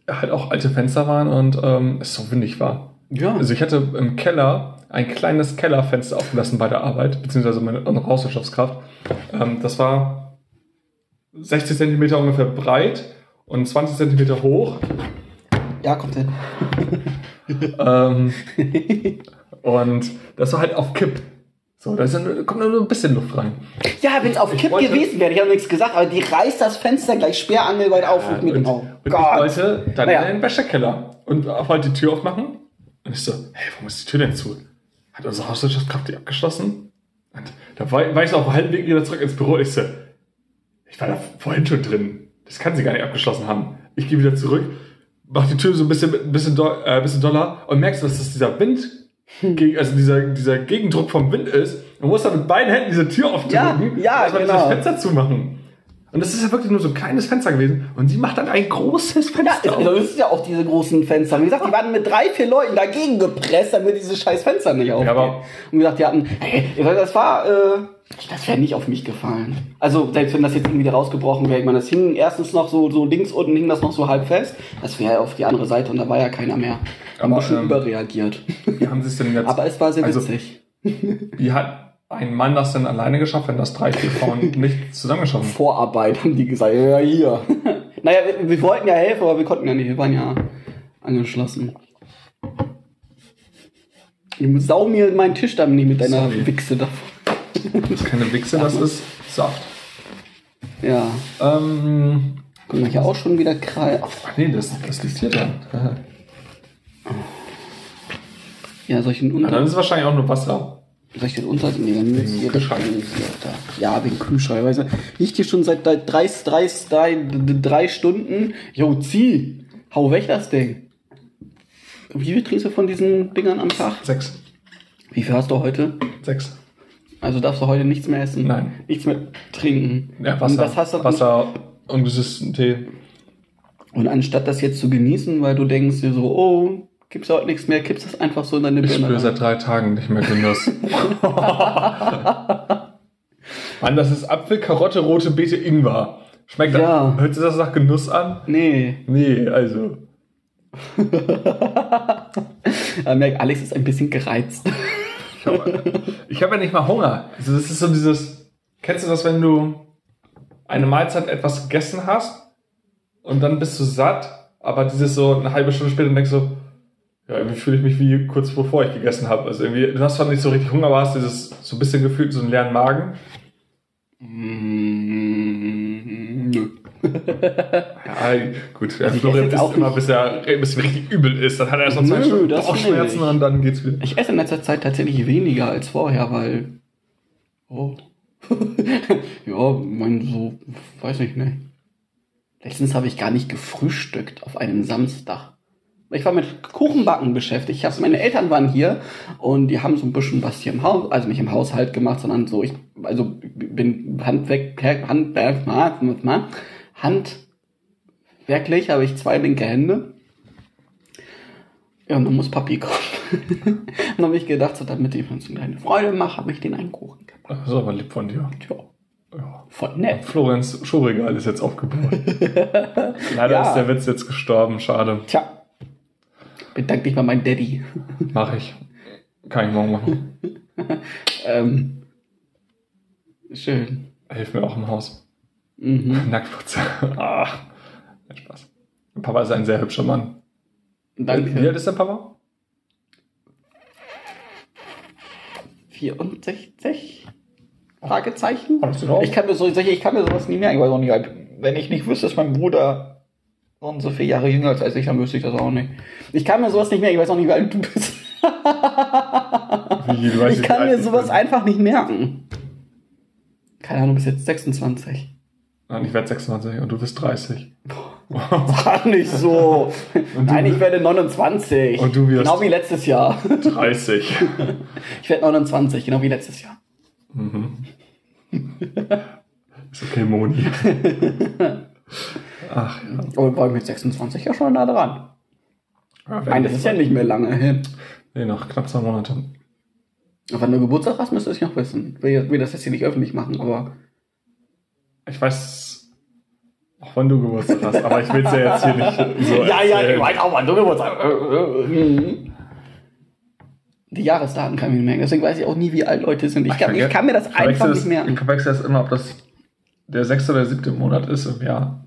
halt auch alte Fenster waren und ähm, es so windig war. Ja. Also ich hatte im Keller ein kleines Kellerfenster aufgelassen bei der Arbeit, beziehungsweise meine Hauswirtschaftskraft. Ähm, das war 60 Zentimeter ungefähr breit und 20 Zentimeter hoch. ja, kommt hin. [laughs] Ähm, und das war halt auf Kipp. So, da kommt nur ein bisschen Luft rein. Ja, wenn es auf Ich Kipp wollte- gewesen wäre, ich habe nichts gesagt, aber die reißt das Fenster gleich sperrangelweit auf und mit dem Auge. und ich wollte dann Naja. in den Wäschekeller und wollte die Tür aufmachen. Und ich so, hey, warum ist die Tür denn zu? Hat unsere Hauswirtschaftskraft die abgeschlossen? Und da war, war ich so auf dem halben Weg wieder zurück ins Büro. Ich so, ich war da vorhin schon drin. Das kann sie gar nicht abgeschlossen haben. Ich gehe wieder zurück, mach die Tür so ein bisschen, ein bisschen, do, äh, bisschen doller und merkst, dass das dieser Wind also dieser, dieser Gegendruck vom Wind ist. Man muss dann mit beiden Händen diese Tür aufdrücken, Ja, ja, erstmal genau. dieses Fenster zumachen. Und das ist ja wirklich nur so ein kleines Fenster gewesen. Und sie macht dann ein großes Ja, Fenster. also das ist ja auch diese großen Fenster. Wie gesagt, die waren mit drei, vier Leuten dagegen gepresst, damit dieses scheiß Fenster nicht aufgeht. aber- und gesagt, die hatten, hey, das war, äh, das wäre nicht auf mich gefallen. Also selbst wenn das jetzt irgendwie rausgebrochen wäre, ich meine, das hing erstens noch so, so links unten hing das noch so halb fest. Das wäre auf die andere Seite und da war ja keiner mehr. Haben Aber, wir schon ähm, überreagiert. Wie haben sie es denn jetzt? Aber es war sehr also, witzig. Wie hat ein Mann das denn alleine geschafft, wenn das drei, vier Frauen [laughs] nicht zusammengeschaffen haben? Vorarbeit haben die gesagt, ja hier. [laughs] naja, wir, wir wollten ja helfen, aber wir konnten ja nicht, wir waren ja angeschlossen. Du sau mir meinen Tisch dann nicht mit deiner Sorry. Wichse davon. Das ist keine Wichse, das ist Saft. Ja. Ähm, Guck mal, hier auch schon wieder Krall. Ach, nee, das, das liegt hier dran. Ja, soll ich den Ja, unter... dann ist es wahrscheinlich auch nur Wasser. Soll ich den unter... Nee, Wegen Kühlschrank. Ja, wegen Kühlschrank. Weißt du, liegt hier schon seit drei, drei, drei, drei, Stunden. Jo, zieh. Hau weg das Ding. Wie viel trinkst du von diesen Dingern am Tag? Sechs. Wie viel hast du heute? Sechs. Also darfst du heute nichts mehr essen? Nein. Nichts mehr trinken? Ja, Und Wasser. das hast du Wasser und gesüßten Tee. Und anstatt das jetzt zu genießen, weil du denkst dir so, oh, gibt's heute nichts mehr, kippst das einfach so in deine Ich Birne. spüre rein. seit drei Tagen nicht mehr Genuss. [laughs] Mann, das ist Apfel, Karotte, rote Beete, Ingwer. Schmeckt Ja. das? Hört sich das nach Genuss an? Nee. Nee, also. [laughs] Man merkt, Alex ist ein bisschen gereizt. Ich habe ich hab ja nicht mal Hunger. Also das ist so dieses. Kennst du das, wenn du eine Mahlzeit etwas gegessen hast und dann bist du satt, aber dieses so eine halbe Stunde später denkst du, ja, irgendwie fühle ich mich wie kurz bevor ich gegessen habe. Also irgendwie, du hast zwar nicht so richtig Hunger, aber hast dieses so ein bisschen gefühlt, so einen leeren Magen. Mm, nö. [laughs] Ja, gut, Also ich Florian isst auch immer, bis er bisschen richtig übel ist. Dann hat er erst noch zwei Stunden Bauchschmerzen und dann geht's wieder. Ich esse in letzter Zeit tatsächlich weniger als vorher, weil. Oh. [laughs] ja, mein so, weiß ich nicht. Letztens habe ich gar nicht gefrühstückt auf einem Samstag. Ich war mit Kuchenbacken beschäftigt. Ich hab, meine Eltern waren hier und die haben so ein bisschen was hier im Haus, also nicht im Haushalt gemacht, sondern so, ich, also bin Handwerk, Hand, handwerklich habe ich zwei linke Hände. Ja, und dann muss Papi kommen. [laughs] und dann habe ich gedacht, so, damit ich uns eine kleine Freude mache, habe ich den einen Kuchen gemacht. Das ist aber lieb von dir. Tja, Ja. voll nett. Florians Schuhregal ist jetzt aufgebaut. [laughs] Leider Ja. ist der Witz jetzt gestorben, schade. Tja, bedank dich bei meinem Daddy. Mach ich. Kann ich morgen machen. [laughs] Ähm, schön. Hilf mir auch im Haus. Mhm. [laughs] Nacktputzer. Ah, nein, Spaß. Papa ist ein sehr hübscher Mann. Wie alt Danke. ist dein Papa? 64? Fragezeichen? Ich kann mir so, ich kann mir sowas nie merken, ich weiß auch nicht, wenn ich nicht wüsste, dass mein Bruder und so viele Jahre jünger als ich, dann wüsste ich das auch nicht. Ich kann mir sowas nicht merken, ich weiß auch nicht, wie alt du bist. Wie, du Ich kann mir sowas bin. einfach nicht merken. Keine Ahnung, bis jetzt 26. Nein, ich werde 26 und du bist 30. War nicht so. Nein, ich werde 29. Und du wirst- Genau wie letztes Jahr. 30. Ich werde 29, genau wie letztes Jahr. Ist okay, Moni. Ach ja. Und war mit 26 ja schon nah dran. ja Nein, das ist ja nicht mehr lange hin. Nee, noch knapp zwei Monate. Wenn du Geburtstag hast, müsstest du es noch wissen. Will, will das jetzt hier nicht öffentlich machen, aber. Ich weiß, auch wann du Geburtstag hast, aber ich will es ja jetzt hier nicht so [laughs] erzählen. weiß auch, wann du Geburtstag Mhm. Die Jahresdaten kann ich nicht merken, deswegen weiß ich auch nie, wie alt Leute sind. Ich kann, ich kann mir das Ich einfach nicht merken. Ich verwechsel das immer, ob das der sechste oder siebte Monat ist im Jahr.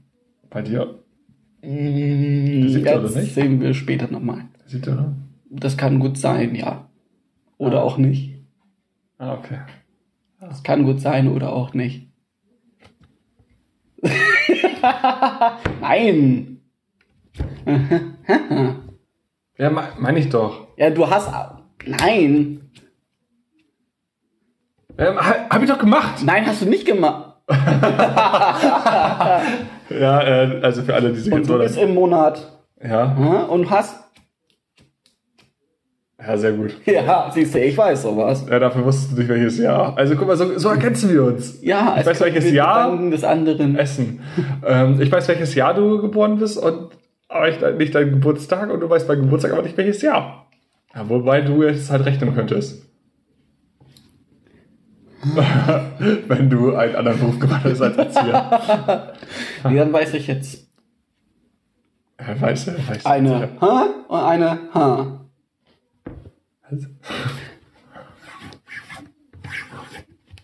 Bei dir. Mhm, siebte Das sehen wir später nochmal. Siebte, oder? Das kann gut sein, ja. Oder Ah. auch nicht. Ah, okay. Das kann gut sein oder auch nicht. [laughs] Nein! [laughs] Ja, me- meine ich doch. Ja, du hast. Nein! Ähm, ha- hab ich doch gemacht. Nein, hast du nicht gemacht. [laughs] Ja, äh, also für alle, die sich Und jetzt du bist im Monat. Ja. Ja, und hast. Ja, sehr gut. Ja, siehst du, ich weiß sowas. Ja, dafür wusstest du nicht welches Jahr. Also guck mal, so, so ergänzen wir uns. Ja, ich weiß welches Jahr. Des anderen. Essen. ähm, ich weiß welches Jahr du geboren bist und aber ich, nicht deinen Geburtstag und du weißt mein Geburtstag aber nicht welches Jahr. Ja, wobei du jetzt halt rechnen könntest. [laughs] Wenn du einen anderen Beruf gemacht hast als Erzieher. [laughs] Nee, dann weiß ich jetzt Ja, weißt du, weißt du. eine H und eine H.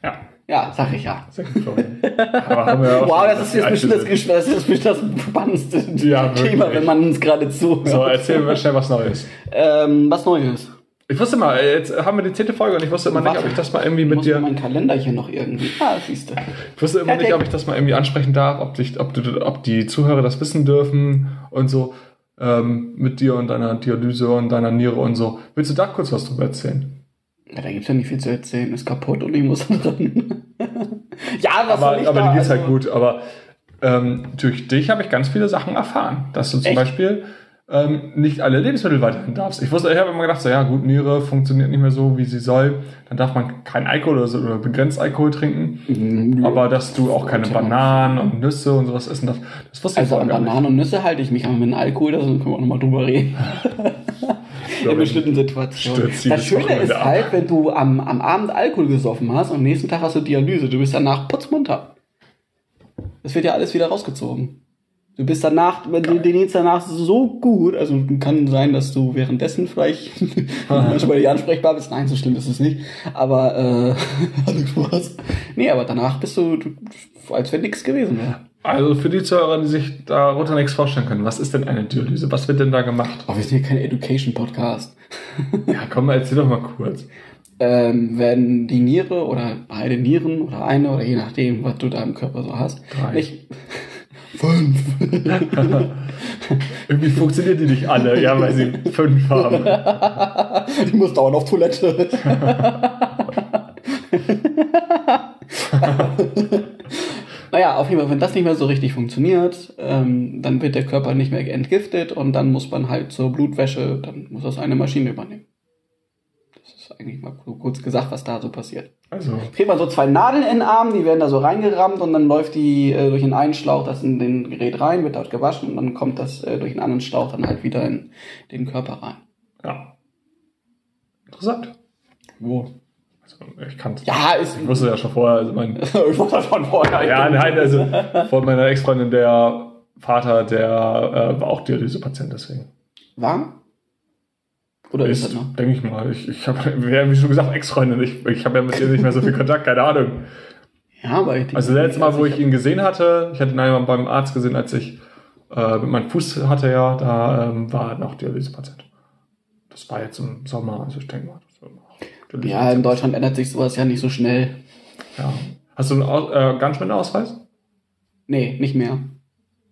Ja, Ja, sag ich ja. haben wir ja Wow, das ist jetzt bestimmt das, Gesch- das, ist bestimmt das spannendste Ja. Thema, wenn man uns gerade zuhört. So, erzähl mir schnell was Neues. Ähm, was Neues? Ich wusste mal, jetzt haben wir die zehnte Folge und ich wusste immer nicht, Warte. ob ich das mal irgendwie Ich mit muss dir. mein Kalender hier noch irgendwie. Ah, siehst du. Ich wusste immer nicht, Fertig. ob ich das mal irgendwie ansprechen darf, ob, dich, ob, du, ob die Zuhörer das wissen dürfen und so ähm, mit dir und deiner Dialyse und deiner Niere und so. Willst du da kurz was drüber erzählen? Ja, da gibt's ja nicht viel zu erzählen. Ist kaputt und ich muss [laughs] da dran. ja, was soll Aber, ich aber da? dir geht's also, halt gut. Aber ähm, durch dich habe ich ganz viele Sachen erfahren. Dass du zum Echt? Beispiel ähm, nicht alle Lebensmittel weiterhin darfst. Ich wusste, ich habe immer gedacht, so ja gut, Niere funktioniert nicht mehr so, wie sie soll. Dann darf man keinen Alkohol oder, so, oder begrenzt Alkohol trinken. Mhm, Aber dass du auch keine Ja. Bananen und Nüsse und sowas essen darfst, das wusste ich Also an gar nicht. Bananen und Nüsse halte ich mich, aber mit Alkohol, da können wir auch nochmal drüber reden. [laughs] In bestimmten Situationen. Das Schöne ist ab. halt, wenn du am, am Abend Alkohol gesoffen hast und am nächsten Tag hast du Dialyse, du bist danach putzmunter. Das wird ja alles wieder rausgezogen. Du bist danach, wenn du den jetzt danach so gut, also kann sein, dass du währenddessen vielleicht [laughs] manchmal nicht ansprechbar bist. Nein, so schlimm ist es nicht. Aber äh, [laughs] alles Spaß. Nee, aber danach bist du, du als wenn nichts gewesen wäre. Also für die Zuhörer, die sich darunter nichts vorstellen können, was ist denn eine Dialyse? Was wird denn da gemacht? Aber wir sind hier kein Education-Podcast. [laughs] Ja, komm, erzähl doch mal kurz. ähm, werden die Niere oder beide Nieren oder eine oder je nachdem, was du da im Körper so hast. Drei. Nicht fünf. [laughs] Irgendwie funktionieren die nicht alle, ja, weil sie fünf haben. [laughs] ich muss dauernd auf Toilette. [laughs] naja, auf jeden Fall, wenn das nicht mehr so richtig funktioniert, ähm, dann wird der Körper nicht mehr entgiftet und dann muss man halt zur Blutwäsche, dann muss das eine Maschine übernehmen. Eigentlich mal kurz gesagt, was da so passiert. Also, kriegt man so zwei Nadeln in den Arm, die werden da so reingerammt und dann läuft die äh, durch den einen Schlauch das in den Gerät rein, wird dort gewaschen und dann kommt das äh, durch den anderen Schlauch dann halt wieder in den Körper rein. ja. Interessant. Wo? Also, ich kannte Ja, ist. Ich wusste ja schon vorher, also mein, [laughs] ich wusste das schon vorher. ja, nein, also von meiner Ex-Freundin, der Vater, der äh, war auch Dialysepatient, deswegen. War? Oder ist, das noch? denke ich mal. Ich, ich [laughs] habe, wie schon gesagt, Ex-Freundin. Ich, ich habe ja mit ihr nicht mehr so viel Kontakt, keine Ahnung. Ja, aber ich Also das letzte Mal, wo ich ihn gesehen hatte, ich hatte ihn einmal beim Arzt gesehen, als ich äh, mit meinem Fuß hatte ja, da ähm, war noch Dialysepatient. Das war jetzt im Sommer, also ich denke mal. Das war noch Ja, in. Deutschland ändert sich sowas ja nicht so schnell. ja. Hast du einen Aus äh, Ganzspendeausweis? Nee, nicht mehr.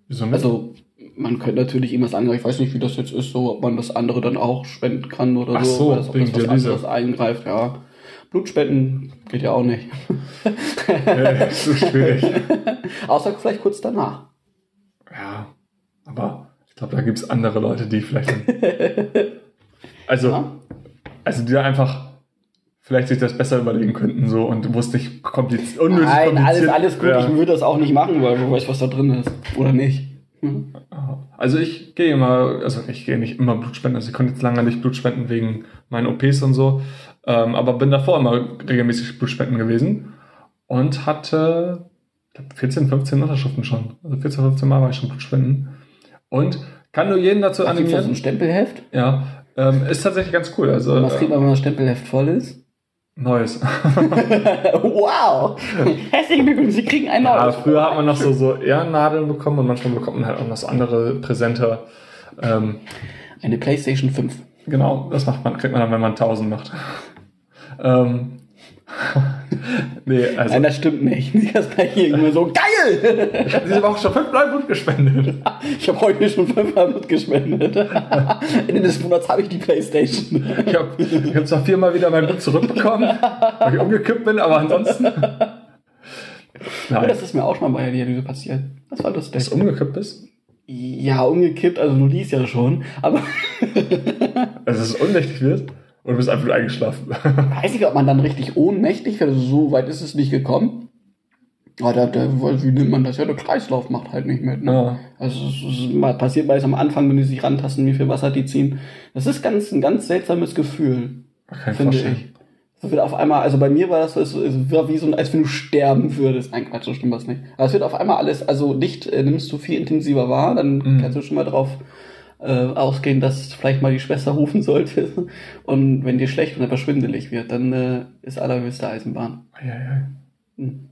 Wieso nicht? Also, man könnte natürlich irgendwas anderes, ich weiß nicht, wie das jetzt ist, so, ob man das andere dann auch spenden kann oder Ach so. so, oder ob wegen das was Dialyse. anderes eingreift, ja. Blutspenden geht ja auch nicht. [laughs] äh, ist schwierig. [laughs] Außer vielleicht kurz danach. Ja, aber ich glaube, da gibt es andere Leute, die vielleicht. also, Ja. also die da einfach vielleicht sich das besser überlegen könnten so und wo es nicht kompliziert, unnötig Nein, alles, kompliziert. alles gut. Ja. Ich würde das auch nicht machen, weil du weißt, was da drin ist. Oder nicht. Hm. Also ich gehe immer, also ich gehe nicht immer Blut spenden, also ich konnte jetzt lange nicht Blut spenden wegen meinen OPs und so, ähm, aber bin davor immer regelmäßig Blutspenden gewesen und hatte glaub, 14, 15 Unterschriften schon. Also 14, 15 Mal war ich schon Blutspenden. Und kann nur jeden dazu Ach, gibt's da so ein animieren. Stempelheft? Ja, ähm, ist tatsächlich ganz cool. Also was kriegt äh, man, wenn das Stempelheft voll ist? Neues. [laughs] wow! Herzlichen Glückwunsch, Sie kriegen ein ja, neues. früher hat man noch so, so Ehrennadeln bekommen und manchmal bekommt man halt auch noch so andere Präsente. Ähm, Eine Playstation 5. Genau, das macht man, kriegt man dann, wenn man 1000 macht. ähm, [laughs] nee, also. Nein, das stimmt nicht. [laughs] Das gleich irgendwie so, geil! ich habe diese Woche schon fünfmal Blut gespendet. [laughs] Ich habe heute schon fünfmal Blut gespendet. Ende des Monats habe ich die Playstation. Ich habe ich hab zwar viermal wieder mein Blut zurückbekommen, weil ich umgekippt bin, aber ansonsten. Nein, das ist mir auch schon mal bei der Dialyse passiert. Das war lustig. dass du umgekippt bist. Ja, umgekippt, also du liest ja schon. Aber Also, dass es ohnmächtig wird. Und du bist einfach eingeschlafen. [laughs] Weiß nicht, ob man dann richtig ohnmächtig wird. Also so weit ist es nicht gekommen. Aber da, da, wie nimmt man das? Ja, der Kreislauf macht halt nicht mit. Ne? Ja. Also es mal passiert meist am Anfang, wenn die sich rantasten, wie viel Wasser die ziehen. Das ist ganz ein ganz seltsames Gefühl, ich finde vorstellen. ich. Es wird auf einmal, also bei mir war das so, es es war wie so, als wenn du sterben würdest. Nein, Quatsch, so stimmt was nicht. Aber es wird auf einmal alles, also Licht äh, nimmst du viel intensiver wahr, dann Mhm. kannst du schon mal drauf äh, ausgehen, dass vielleicht mal die Schwester rufen sollte. [laughs] Und wenn dir schlecht und etwas schwindelig wird, dann äh, ist allerhöchste Eisenbahn. Eieiei. Hm.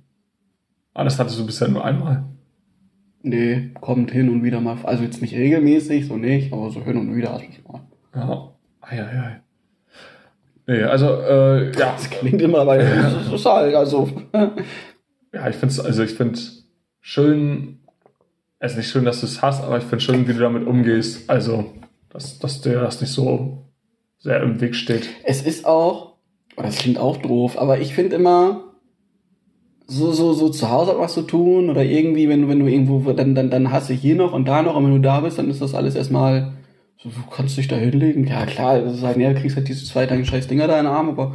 Ah, das hattest du bisher nur einmal. Nee, kommt hin und wieder mal. Also jetzt nicht regelmäßig, so nicht, aber so hin und wieder hatte ich mal. Ja. Eieiei. Nee, also, äh, ja. Das klingt immer, aber es ist halt, also. Ja, ich finde es, also ich finde schön, es ist nicht schön, dass du es hast, aber ich finde schön, wie du damit umgehst. Also, dass, dass dir das nicht so sehr im Weg steht. Es ist auch, das klingt auch doof, aber ich finde immer, so, so, so zu Hause was zu tun oder irgendwie, wenn du, wenn du irgendwo, dann, dann, dann hast du hier noch und da noch und wenn du da bist, dann ist das alles erstmal, so, du kannst dich da hinlegen. Ja, klar, das ist halt, ja, du kriegst halt diese zwei deine scheiß Dinger da in den Arm, aber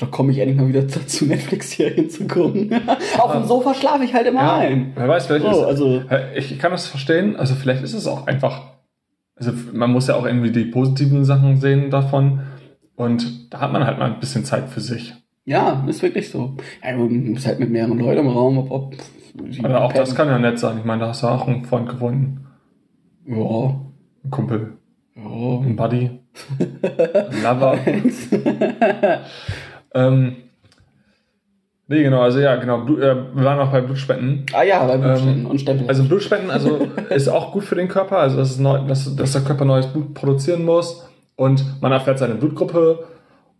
da komme ich endlich mal wieder dazu, Netflix-Serien zu gucken. [laughs] Auf dem Sofa schlafe ich halt immer ein. wer weiß, vielleicht So, ist, also, ich, kann das verstehen, also vielleicht ist es auch einfach, also man muss ja auch irgendwie die positiven Sachen sehen davon und da hat man halt mal ein bisschen Zeit für sich. ja, ist wirklich so. Ja, du bist halt mit mehreren Leuten im Raum, ob, ob Aber auch das kann ja nett sein. Ich meine, da hast du auch einen Freund gefunden, Ja, einen Kumpel, ja. einen Buddy, [laughs] Lover. ähm, nee, genau, also ja, genau. Blut, äh, wir waren auch bei Blutspenden. Ah ja, bei Blutspenden Ähm, und Stempel. Also Blutspenden, also ist auch gut für den Körper, also dass, neu, dass, dass der Körper neues Blut produzieren muss und man erfährt seine Blutgruppe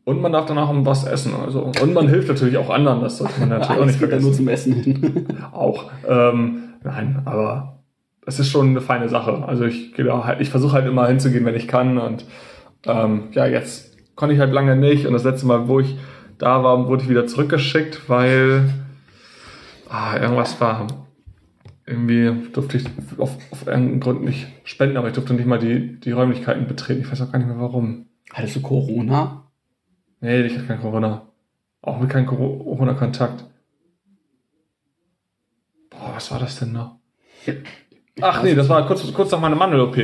und man darf danach was essen. Also und man hilft natürlich auch anderen, das sollte man [laughs] natürlich auch nicht geht ja nur vergessen. zum Essen hin. [laughs] Auch. Ähm, nein, aber es ist schon eine feine Sache. Also ich gehe da halt, ich versuche halt immer hinzugehen, wenn ich kann und ähm, ja, jetzt konnte ich halt lange nicht und das letzte Mal, wo ich da war, wurde ich wieder zurückgeschickt, weil ah, irgendwas war. Irgendwie durfte ich auf, auf irgendeinen Grund nicht spenden, aber ich durfte nicht mal die, die Räumlichkeiten betreten. Ich weiß auch gar nicht mehr warum. Hattest du Corona? Nee, ich hatte kein Corona. Auch mit keinem Corona-Kontakt. Boah, was war das denn noch? Ach nee, das war kurz, kurz nach meiner Mandel-OP.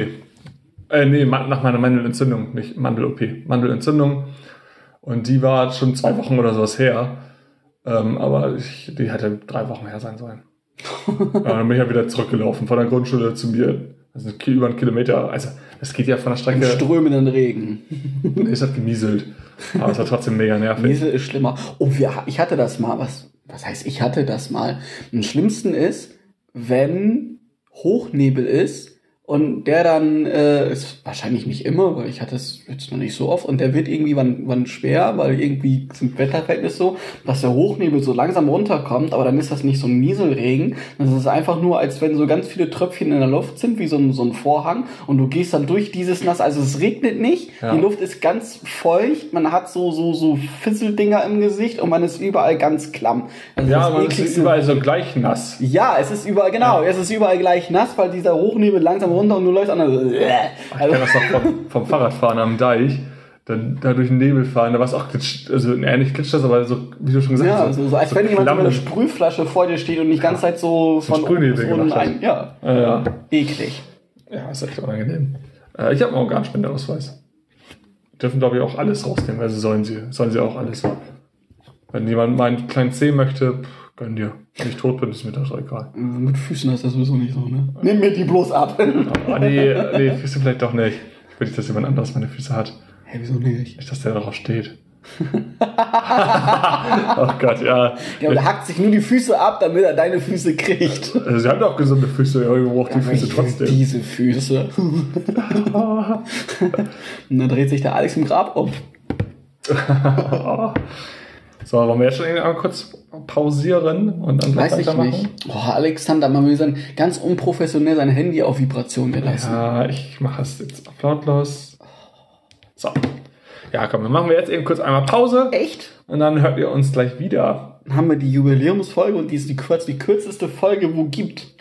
Äh, nee, nach meiner Mandelentzündung, nicht Mandel-OP. Mandelentzündung. Und die war schon zwei Wochen oder sowas her. Ähm, aber ich, die hätte drei Wochen her sein sollen. [laughs] ja, dann bin ich ja wieder zurückgelaufen von der Grundschule zu mir. Also über einen Kilometer. Also, das geht ja von der Im Strecke. strömenden Regen. [laughs] Es hat gemieselt. Aber es war trotzdem mega nervig. Niesel ist schlimmer. Oh, wir, ich hatte das mal. Was, was heißt, ich hatte das mal? Am schlimmsten ist, wenn Hochnebel ist und der dann, äh, ist wahrscheinlich nicht immer, weil ich hatte es jetzt noch nicht so oft, und der wird irgendwie wann, wann schwer, weil irgendwie sind Wetterverhältnisse so, dass der Hochnebel so langsam runterkommt, aber dann ist das nicht so ein Nieselregen, das ist einfach nur, als wenn so ganz viele Tröpfchen in der Luft sind, wie so ein, so ein Vorhang, und du gehst dann durch dieses Nass, also es regnet nicht, Ja. die Luft ist ganz feucht, man hat so, so, so Fisseldinger im Gesicht und man ist überall ganz klamm. Also Ja, man ist überall so gleich nass. ja, es ist überall, genau, es ist überall gleich nass, weil dieser Hochnebel langsam runter und du läufst an. Also, Ich kenne das noch vom, vom Fahrradfahren am Deich. Dann da durch den Nebel fahren, da war es auch glitscht, also nee, nicht glitscht das, aber so, wie du schon gesagt ja, hast. so, so als wenn jemand mit einer Sprühflasche vor dir steht und die ganze Zeit so von Sprühnebel oben ein. Ja, Ja, ja. eklig. ja, ist echt unangenehm. Äh, ich habe einen Organspendeausweis. Dürfen, glaube ich, auch alles rausnehmen, also sollen sie, sollen sie auch alles. Wenn jemand meinen kleinen C möchte, pff, gönn dir. Wenn ich tot bin, ist mir das auch egal. Mit Füßen ist das sowieso nicht so, ne? Nimm mir die bloß ab. Ah, nee, nee, Füße vielleicht doch nicht. Will ich, dass jemand anderes meine Füße hat. Hä, wieso nicht? Nicht, dass der darauf steht. [laughs] oh Gott, ja. Ja, aber der hackt sich nur die Füße ab, damit er deine Füße kriegt. Also, sie haben doch gesunde Füße, ja, ich brauche die Füße Ich trotzdem. Diese Füße. [laughs] und dann dreht sich der Alex im Grab um. [laughs] So, wollen wir jetzt schon einmal kurz pausieren und dann Weiß ich nicht. Boah, Alexander, man will sein, ganz unprofessionell sein Handy auf Vibration gelassen. Ja, ich mache es jetzt auf lautlos. So. Ja, komm, dann machen wir jetzt eben kurz einmal Pause Echt? und dann hört ihr uns gleich wieder. Dann haben wir die Jubiläumsfolge und die ist die, kurz, die kürzeste Folge, wo gibt.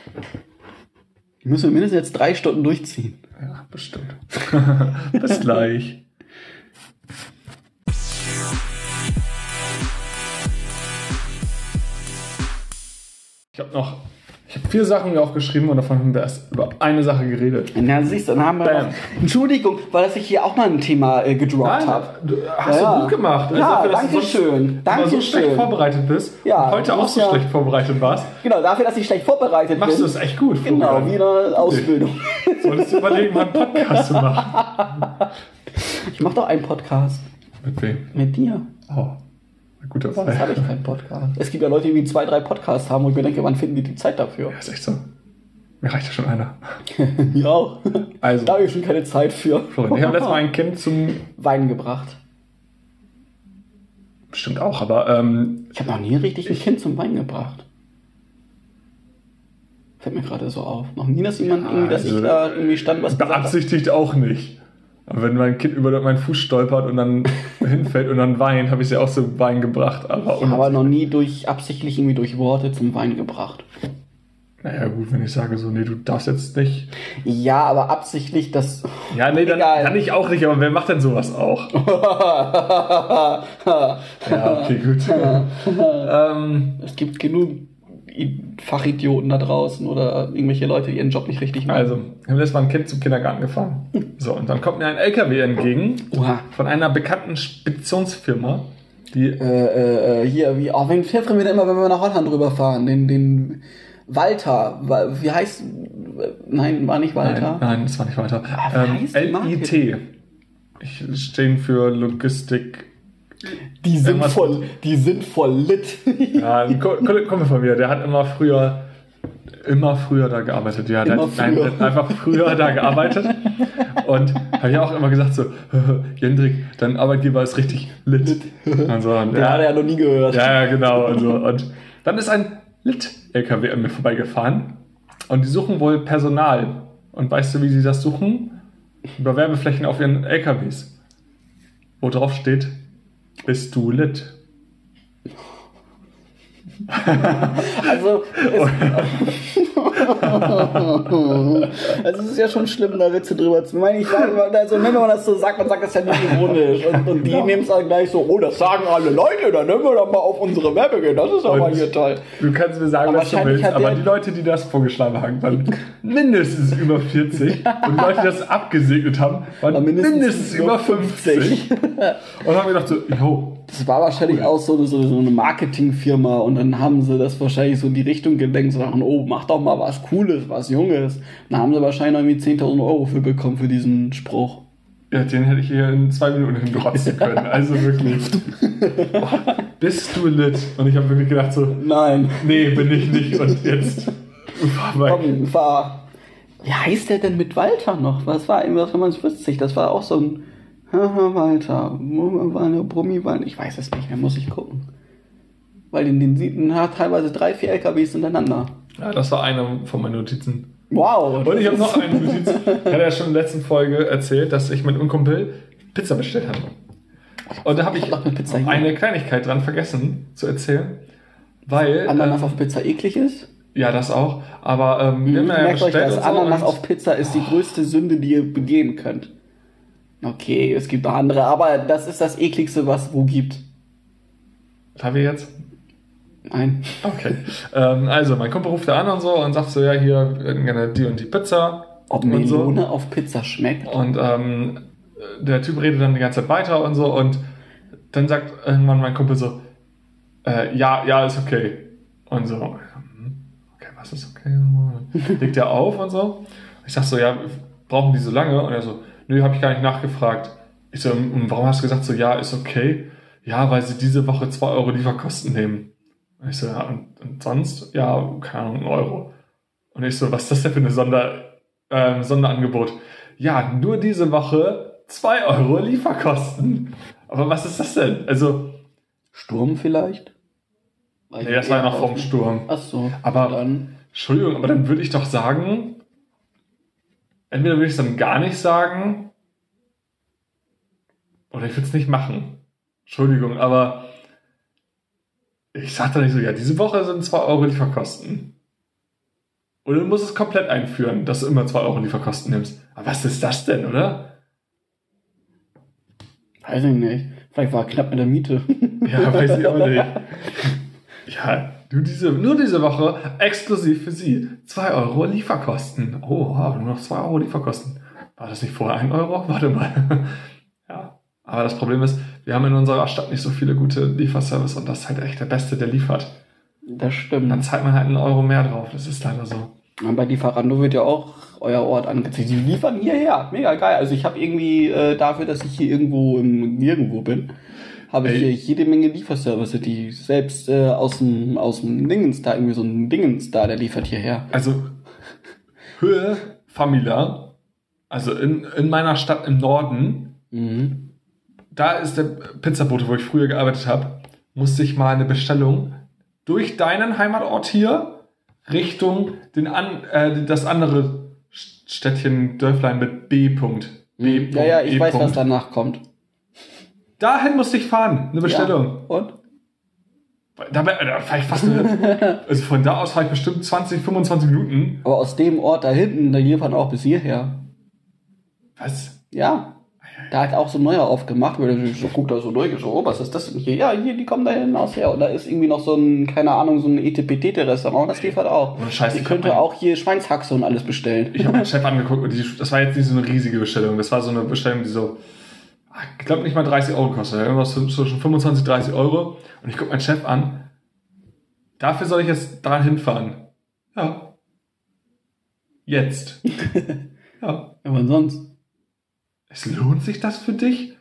Die müssen wir mindestens jetzt drei Stunden durchziehen. Ja, bestimmt. [laughs] Bis gleich. Ich habe noch, ich habe vier Sachen mir aufgeschrieben und davon haben wir erst über eine Sache geredet. Na, siehst du, dann haben wir Bam. noch, Entschuldigung, weil dass ich hier auch mal ein Thema äh, gedroppt habe. du, hast Ja. du gut gemacht. Also Ja, dafür, dass du danke sonst schön. immer Danke so schlecht schön. vorbereitet bist Ja, heute du auch so ja- schlecht vorbereitet warst, Genau, dafür, dass ich schlecht vorbereitet machst bin. du es echt gut. Genau, wie eine Ausbildung. Solltest du überlegen, mal einen Podcast zu machen. Ich mache doch einen Podcast Mit wem? mit dir. Oh, eine gute Jetzt habe ich keinen Podcast. Es gibt ja Leute, die zwei, drei Podcasts haben und ich mir denke, wann finden die die Zeit dafür? Ja, ist echt so. Mir reicht ja schon einer. [laughs] Mir auch. Also, Da habe ich schon keine Zeit für. Florian, ich habe letztes Mal ein Kind zum. Wein gebracht. Bestimmt auch, aber ähm, Ich habe noch nie richtig ein Kind zum Wein gebracht. Fällt mir gerade so auf. Noch nie, dass jemand Ja, irgendwie, dass also, ich da irgendwie stand, was beabsichtigt auch nicht. Aber wenn mein Kind über meinen Fuß stolpert und dann [laughs] hinfällt und dann weint, habe ich sie auch zum Wein gebracht. Aber, Aber noch nie durch absichtlich irgendwie durch Worte zum Wein gebracht. naja, gut, wenn ich sage so, nee, du darfst jetzt nicht. Ja, aber absichtlich das. [laughs] Ja, nee, dann Egal. kann ich auch nicht, aber wer macht denn sowas auch? [laughs] ja, okay, gut. ähm, Es gibt genug Fachidioten da draußen oder irgendwelche Leute, die ihren Job nicht richtig machen. also, ich habe letztes Mal ein Kind zum Kindergarten gefahren. So, und dann kommt mir ein LKW entgegen Oha. von einer bekannten Speditionsfirma, die Äh, äh, äh, hier, wie, auch wenn pfeffern wir denn immer, wenn wir nach Holland rüberfahren? Den, den Walter, Wa- wie heißt, nein, war nicht Walter. Nein, nein, das war nicht weiter. Ah, wie Ähm, LIT. Ich stehen für Logistik. Die sind voll, die sind voll lit. [laughs] Ja, ein Kumpel von mir, der hat immer früher, immer früher da gearbeitet. Ja, der Immer hat, nein, der hat einfach früher da gearbeitet. Und hat ja auch immer gesagt so, [laughs] Jendrik, dein Arbeitgeber ist richtig lit. [laughs] Und so, und Der hat er ja noch nie gehört. Ja, ja, genau. Und, so. und dann ist ein Lit-LKW an mir vorbeigefahren und die suchen wohl Personal. Und weißt du, wie sie das suchen? Über Werbeflächen auf ihren LKWs. Wo drauf steht, bist du lit? Also, es, [laughs] [laughs] also es ist ja schon schlimm, da Witze drüber zu machen. Ich sage, mal, also, wenn man das so sagt, man sagt das ja nur ironisch. Und, und die nehmen es dann gleich so, oh, das sagen alle Leute, dann nehmen wir doch mal auf unsere gehen. Das ist aber Und hier toll. Du kannst mir sagen, Aber was du willst, aber die Leute, die das vorgeschlagen haben, waren mindestens über 40 [laughs] und die Leute, die das abgesegnet haben, waren War mindestens mindestens, über über 50. und haben gedacht so, yo, Das war wahrscheinlich auch so, so, so eine Marketingfirma und dann haben sie das wahrscheinlich so in die Richtung gelenkt, so sagen, oh, mach doch mal was Cooles, was Junges. Dann haben sie wahrscheinlich irgendwie 10.000 Euro für bekommen für diesen Spruch. Ja, den hätte ich hier in zwei Minuten hinrotzen [laughs] können. Also wirklich. Boah, [laughs] bist du lit? Und ich habe wirklich gedacht so, Nein. nee, bin ich nicht. Und jetzt. Komm, fahr. Wie heißt der denn mit Walter noch? Was war irgendwas 55? Das war auch so ein Walter. War eine Brummiwald. Ich weiß es nicht mehr, muss ich gucken. Weil den, den sieht man hat teilweise drei, vier LKWs hintereinander. Ja, das war eine von meinen Notizen. Wow. Und ich habe noch eine Notiz. Ich hatte ja schon in der letzten Folge erzählt, dass ich mit einem Kumpel Pizza bestellt habe. Und da habe ich Ich hab eine Kleinigkeit dran vergessen zu erzählen. Weil. Ananas ähm, auf Pizza eklig ist? ja, das auch. Aber ähm, wir haben ja Merkt euch bestellt das, und so Ananas und- auf Pizza ist die größte Sünde, die ihr begehen könnt. Okay, es gibt noch andere, aber das ist das ekligste, was es wo gibt. Haben wir jetzt? Nein. Okay. ähm, also, mein Kumpel ruft da an und so und sagt so, ja, hier, gerne die und die Pizza. Ob und so. Melone auf Pizza schmeckt? Und ähm, der Typ redet dann die ganze Zeit weiter und so und dann sagt irgendwann mein Kumpel so, äh, ja, ja, ist okay. Und so, hm, okay, was ist okay? [laughs] Legt er auf und so. Ich sag so, ja, brauchen die so lange? Und er so, nö, habe ich gar nicht nachgefragt. Ich so, und warum hast du gesagt so, ja, ist okay? Ja, weil sie diese Woche 2 Euro Lieferkosten nehmen. Und ich so, ja, und, und sonst? Ja, keine Ahnung, ein Euro. Und ich so, was ist das denn für eine Sonder, ähm, Sonderangebot? Ja, nur diese Woche 2 Euro Lieferkosten. Aber was ist das denn? Also, Sturm vielleicht? Weil nee, das war ja noch vom Sturm. Ach so. Aber- dann. Entschuldigung, aber dann würde ich doch sagen, entweder würde ich es dann gar nicht sagen, oder ich würde es nicht machen. Entschuldigung, aber ich sage dann nicht so, ja, diese Woche sind 2 Euro Lieferkosten. Oder du musst es komplett einführen, dass du immer 2 Euro Lieferkosten nimmst. Aber was ist das denn, oder? Weiß ich nicht. Vielleicht war er knapp mit der Miete. Ja, weiß ich auch nicht. [laughs] Ja, Nur diese, nur diese Woche exklusiv für Sie. 2 Euro Lieferkosten. Oh, nur noch 2 Euro Lieferkosten. War das nicht vorher 1 Euro? Warte mal. [laughs] ja. Aber das Problem ist, wir haben in unserer Stadt nicht so viele gute Lieferservice und das ist halt echt der Beste, der liefert. Das stimmt. Dann zahlt man halt einen Euro mehr drauf. Das ist leider so. Und bei Lieferando wird ja auch euer Ort angezeigt. Die liefern hierher. Mega geil. Also ich habe irgendwie äh, dafür, dass ich hier irgendwo im Nirgendwo bin, habe ich hier jede Menge Lieferservice, die selbst äh, aus dem aus dem Dingens da irgendwie so ein Dingens da, der liefert hierher. Also Höhe Famila, also in, in meiner Stadt im Norden, Mhm. da ist der Pizzabote, wo ich früher gearbeitet habe, musste ich mal eine Bestellung durch deinen Heimatort hier Richtung den an, äh, das andere Städtchen Dörflein mit B. -Punkt. B. Ja, ja, ich E. weiß, was danach kommt. Dahin musste ich fahren, eine Bestellung. Ja. Und? Dabei, da fahr ich fast eine, [laughs] also von da aus fahre ich bestimmt 20, 25 Minuten. Aber aus dem Ort da hinten, da liefern auch bis hierher. Was? Ja. Da hat auch so ein neuer aufgemacht, weil ich so guckt da so durch, so, oh, was ist das denn hier? Ja, hier, die kommen da hinten aus her. Und da ist irgendwie noch so ein, keine Ahnung, so ein Etepetete-Restaurant, das liefert auch. Ohne Scheiß, Die ich könnte auch hier Schweinshaxe und alles bestellen. Ich habe meinen [laughs] Chef angeguckt und die, das war jetzt nicht so eine riesige Bestellung. Das war so eine Bestellung, die so, ich glaube nicht mal 30 Euro kostet. Irgendwas zwischen 25 30 Euro. Und ich gucke meinen Chef an. Dafür soll ich jetzt daran hinfahren. Ja. Jetzt. [laughs] ja. Aber sonst. Es lohnt sich das für dich?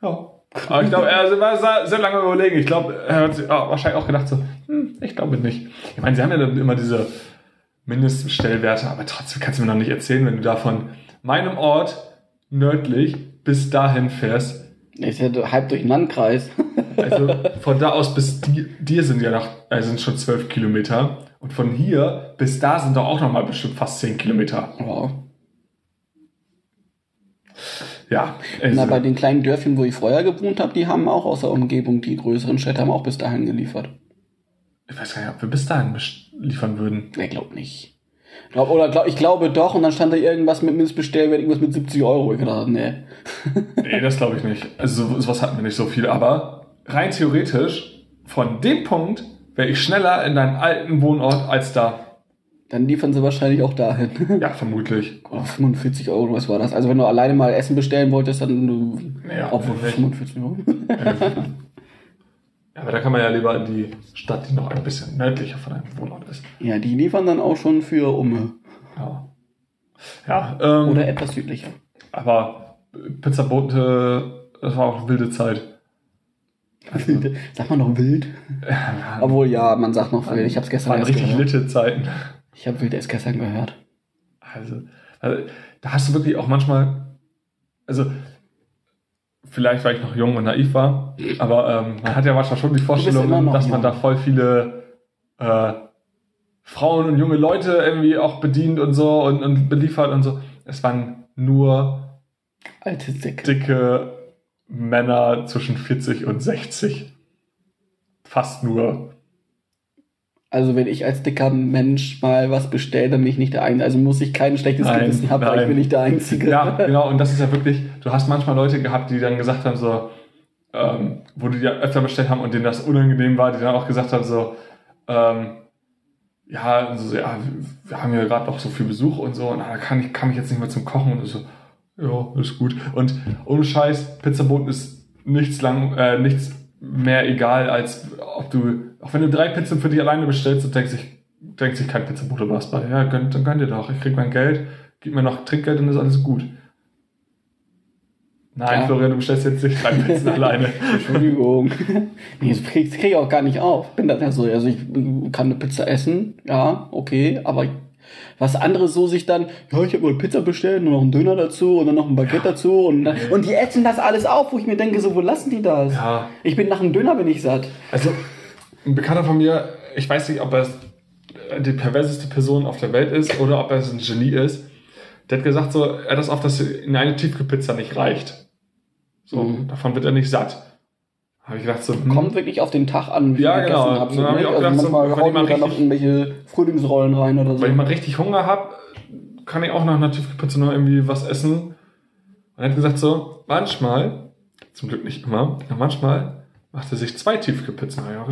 Ja. Aber ich glaube, er war sehr, lange überlegen. Ich glaube, er hat sich wahrscheinlich auch gedacht so, hm, ich glaube nicht. Ich meine, sie haben ja dann immer diese Mindestbestellwerte, aber trotzdem kannst du mir noch nicht erzählen, wenn du da von meinem Ort nördlich bis dahin fährst. Ist ja halb durch den Landkreis. [laughs] Also von da aus bis di dir sind ja noch, äh, sind schon zwölf Kilometer. Und von hier bis da sind doch auch noch mal bestimmt fast zehn Kilometer. Wow. Ja. Na, Also, bei den kleinen Dörfchen, wo ich vorher gewohnt habe, die haben auch aus der Umgebung, die größeren Städte haben auch bis dahin geliefert. ich weiß gar nicht, ob wir bis dahin liefern würden. Ich glaube nicht. Glaub, oder glaub, ich glaube doch, und dann stand da irgendwas mit Mindestbestellwert, irgendwas mit 70 Euro. Ich dachte, nee. Nee, das glaube ich nicht. Also so- sowas hatten wir nicht so viel. Aber rein theoretisch, von dem Punkt wäre ich schneller in deinen alten Wohnort als da. Dann liefern sie wahrscheinlich auch dahin. [laughs] Ja, vermutlich. Oh, 45 Euro, was war das? Also wenn du alleine mal Essen bestellen wolltest, dann du. Ja, nicht. 45 Euro. [laughs] Ja, aber da kann man ja lieber in die Stadt, die noch ein bisschen nördlicher von deinem Wohnort ist. ja, die liefern dann auch schon für Umme. Ja. Ja, ähm, Oder etwas südlicher. aber Pizzabote, das war auch eine wilde Zeit. Wilde. Sagt man noch wild? Obwohl, ja, man sagt noch wild. Ich habe es gestern waren erst richtig gehört. litte Zeiten. Ich habe wild erst gestern gehört. Also, also, da hast du wirklich auch manchmal, also vielleicht weil ich noch jung und naiv war, aber ähm, man hat ja manchmal schon die Vorstellung, dass man jung. da voll viele äh, Frauen und junge Leute irgendwie auch bedient und so und, und beliefert und so. Es waren nur Alte Sick. dicke Männer zwischen 40 und 60. Fast nur. Also wenn ich als dicker Mensch mal was bestelle, dann bin ich nicht der Einzige. Also muss ich kein schlechtes Nein, Gewissen haben, weil ich bin nicht der Einzige. Ja, [laughs] genau. Und das ist ja wirklich, du hast manchmal Leute gehabt, die dann gesagt haben, so, ähm, wo die ja öfter bestellt haben und denen das unangenehm war, die dann auch gesagt haben, so, ähm, ja, so, ja, wir haben ja gerade noch so viel Besuch und so, und da kann ich, kann ich jetzt nicht mehr zum Kochen und so, ja, ist gut. Und ohne Scheiß, Pizzaboten ist nichts lang, äh, nichts mehr egal, als ob du, auch wenn du drei Pizzen für dich alleine bestellst, dann denkt sich, denkt sich kein Pizzabote was bei. Ja, gönn, dann gönn dir doch. Ich krieg mein Geld, gib mir noch Trinkgeld und ist alles gut. Nein, Ja. Florian, du bestellst jetzt nicht drei Pizzen [laughs] alleine. Entschuldigung. [laughs] nee, das krieg, das krieg ich auch gar nicht auf. Bin das ja so. Also ich kann eine Pizza essen, ja, okay, aber was andere so sich dann, ja, ich habe mal Pizza bestellt und noch einen Döner dazu und dann noch ein Baguette dazu und, dann, und die essen das alles auf, wo ich mir denke, so, wo lassen die das? Ja, Ich bin nach einem Döner bin ich satt. also ein Bekannter von mir, ich weiß nicht, ob er die perverseste Person auf der Welt ist oder ob er ein Genie ist. Der hat gesagt, so, er hat das oft, dass in eine Tiefkühlpizza nicht reicht. So, Mhm. davon wird er nicht satt. Habe ich gedacht, so, hm, Kommt wirklich auf den Tag an, wie Ja, ich genau. gegessen hab. Dann hab ich ne? also gedacht, so, manchmal wenn hauen die da noch richtig- irgendwelche Frühlingsrollen rein oder so. wenn ich mal richtig Hunger habe, kann ich auch nach einer Tiefkühlpizza noch irgendwie was essen. Und er hat gesagt so, manchmal, zum Glück nicht immer, aber manchmal macht er sich zwei Tiefkühlpizzen. Ja,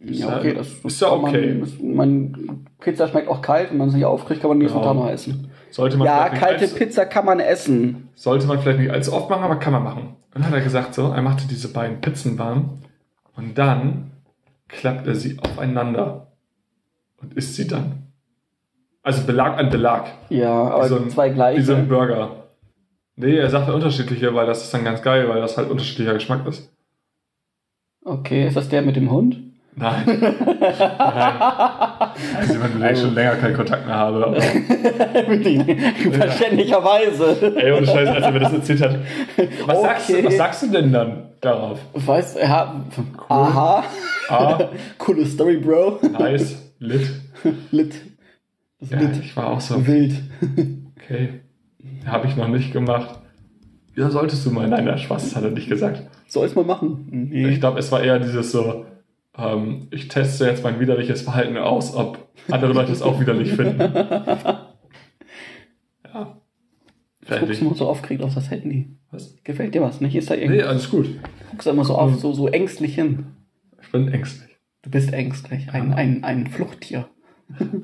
Ja, okay, das, das ist ja okay. Man, man, Pizza schmeckt auch kalt, wenn man sich aufkriegt, kann man nächsten Genau. Tag noch essen. Sollte man Ja, kalte allzu- Pizza kann man essen. Sollte man vielleicht nicht allzu oft machen, aber kann man machen. Und dann hat er gesagt so, er machte diese beiden Pizzen warm und dann klappt er sie aufeinander und isst sie dann. Also Belag an Belag. Ja, aber so ein- zwei gleiche. Wie so ein Burger. Nee, er sagte unterschiedliche, weil das ist dann ganz geil, weil das halt unterschiedlicher Geschmack ist. Okay, ist das der mit dem Hund? Nein. Nein. Also, wenn du ich schon länger keinen Kontakt mehr habe. [laughs] Verständlicherweise. ey, ohne Scheiß, als er mir das erzählt hat. Was, sagst, Okay. du, was sagst du denn dann darauf? Weißt du, ja, aha. Ah, [laughs] Coole Story, Bro. nice, lit. [laughs] Lit. Das Ja, Lit. ich war auch so, Wild. okay, habe ich noch nicht gemacht. Ja, solltest du mal. Nein, der Spaß, hat er nicht gesagt. Soll's mal machen. Nee. Ich glaube, es war eher dieses so, ähm, ich teste jetzt mein widerliches Verhalten aus, ob andere Leute es auch widerlich finden. [laughs] Ja. Guckst Fertig. du immer so aufgeregt auf das Handy. Was? Gefällt dir was? Nicht? Ist da Nee, irgendwie. alles gut. Guckst du immer so auf, so, so ängstlich hin. Ich bin ängstlich. Du bist ängstlich. Ein, ein, ein Fluchttier.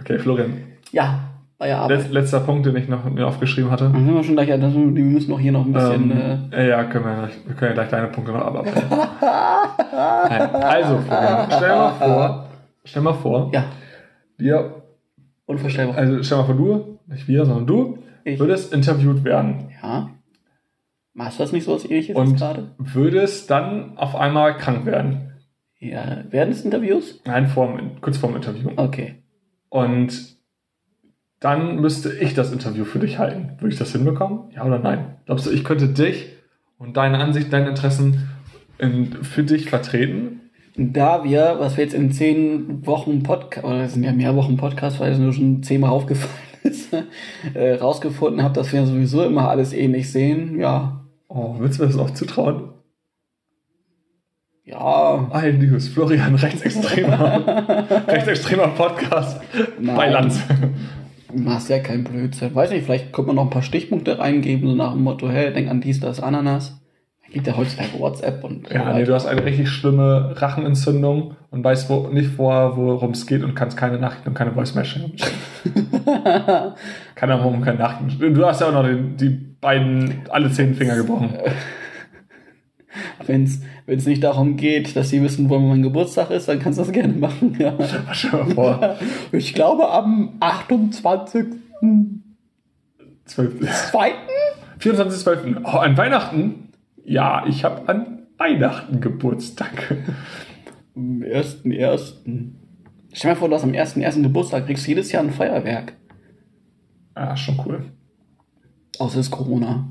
Okay, Florian. Ja, bei der Arbeit. Letz, letzter Punkt, den ich noch mir aufgeschrieben hatte. Dann sind wir schon gleich, wir müssen noch hier noch ein bisschen. Ähm, äh, ja, können wir, gleich- wir können ja gleich deine Punkte noch abarbeiten. [laughs] Also, Florian, stell mal vor, stell mal vor, ja, wir, unvorstellbar. also stell mal vor, du, nicht wir, sondern du, Ich. würdest interviewt werden ja. Machst du das nicht so was ähnliches und jetzt gerade? würdest dann auf einmal krank werden. Ja. Während des Interviews? Nein, vorm, kurz vorm Interview. Okay. Und dann müsste ich das Interview für dich halten. Würde ich das hinbekommen? Ja oder nein? Glaubst du, ich könnte dich und deine Ansicht, deine Interessen in, für dich vertreten? Da wir, was wir jetzt in zehn Wochen Podcast, oder es sind ja mehr Wochen Podcast, weil es nur schon zehnmal aufgefallen [laughs] ist, äh, rausgefunden habe, dass wir sowieso immer alles ähnlich sehen, ja. Oh, willst du mir das auch zutrauen? Ja, Ein News, Florian, rechtsextremer, [laughs] rechtsextremer Podcast Nein. bei Lanz. Machst ja kein Blödsinn. Weiß nicht, vielleicht könnte man noch ein paar Stichpunkte reingeben, so nach dem Motto, hey, denk an dies, das, Ananas. Da gibt ja heutzutage WhatsApp und so Ja, nee, weiter. du hast eine richtig schlimme Rachenentzündung und weißt wo, nicht vorher, worum es geht und kannst keine Nachrichten und keine Voice Message schicken. Keine Ahnung, keine Nachrichten. Du hast ja auch noch den, die beiden, alle zehn Finger gebrochen. [laughs] Wenn es nicht darum geht, dass sie wissen, wann mein Geburtstag ist, dann kannst du das gerne machen. Ja. [laughs] Stell dir mal vor, Ich glaube am 28. 12. 2. 24.12. Oh, an Weihnachten? Ja, ich habe an Weihnachten Geburtstag. Am 1.1. Stell dir mal vor, du hast am 1.1. Geburtstag, kriegst jedes Jahr ein Feuerwerk. Ah, schon cool. Außer es ist Corona.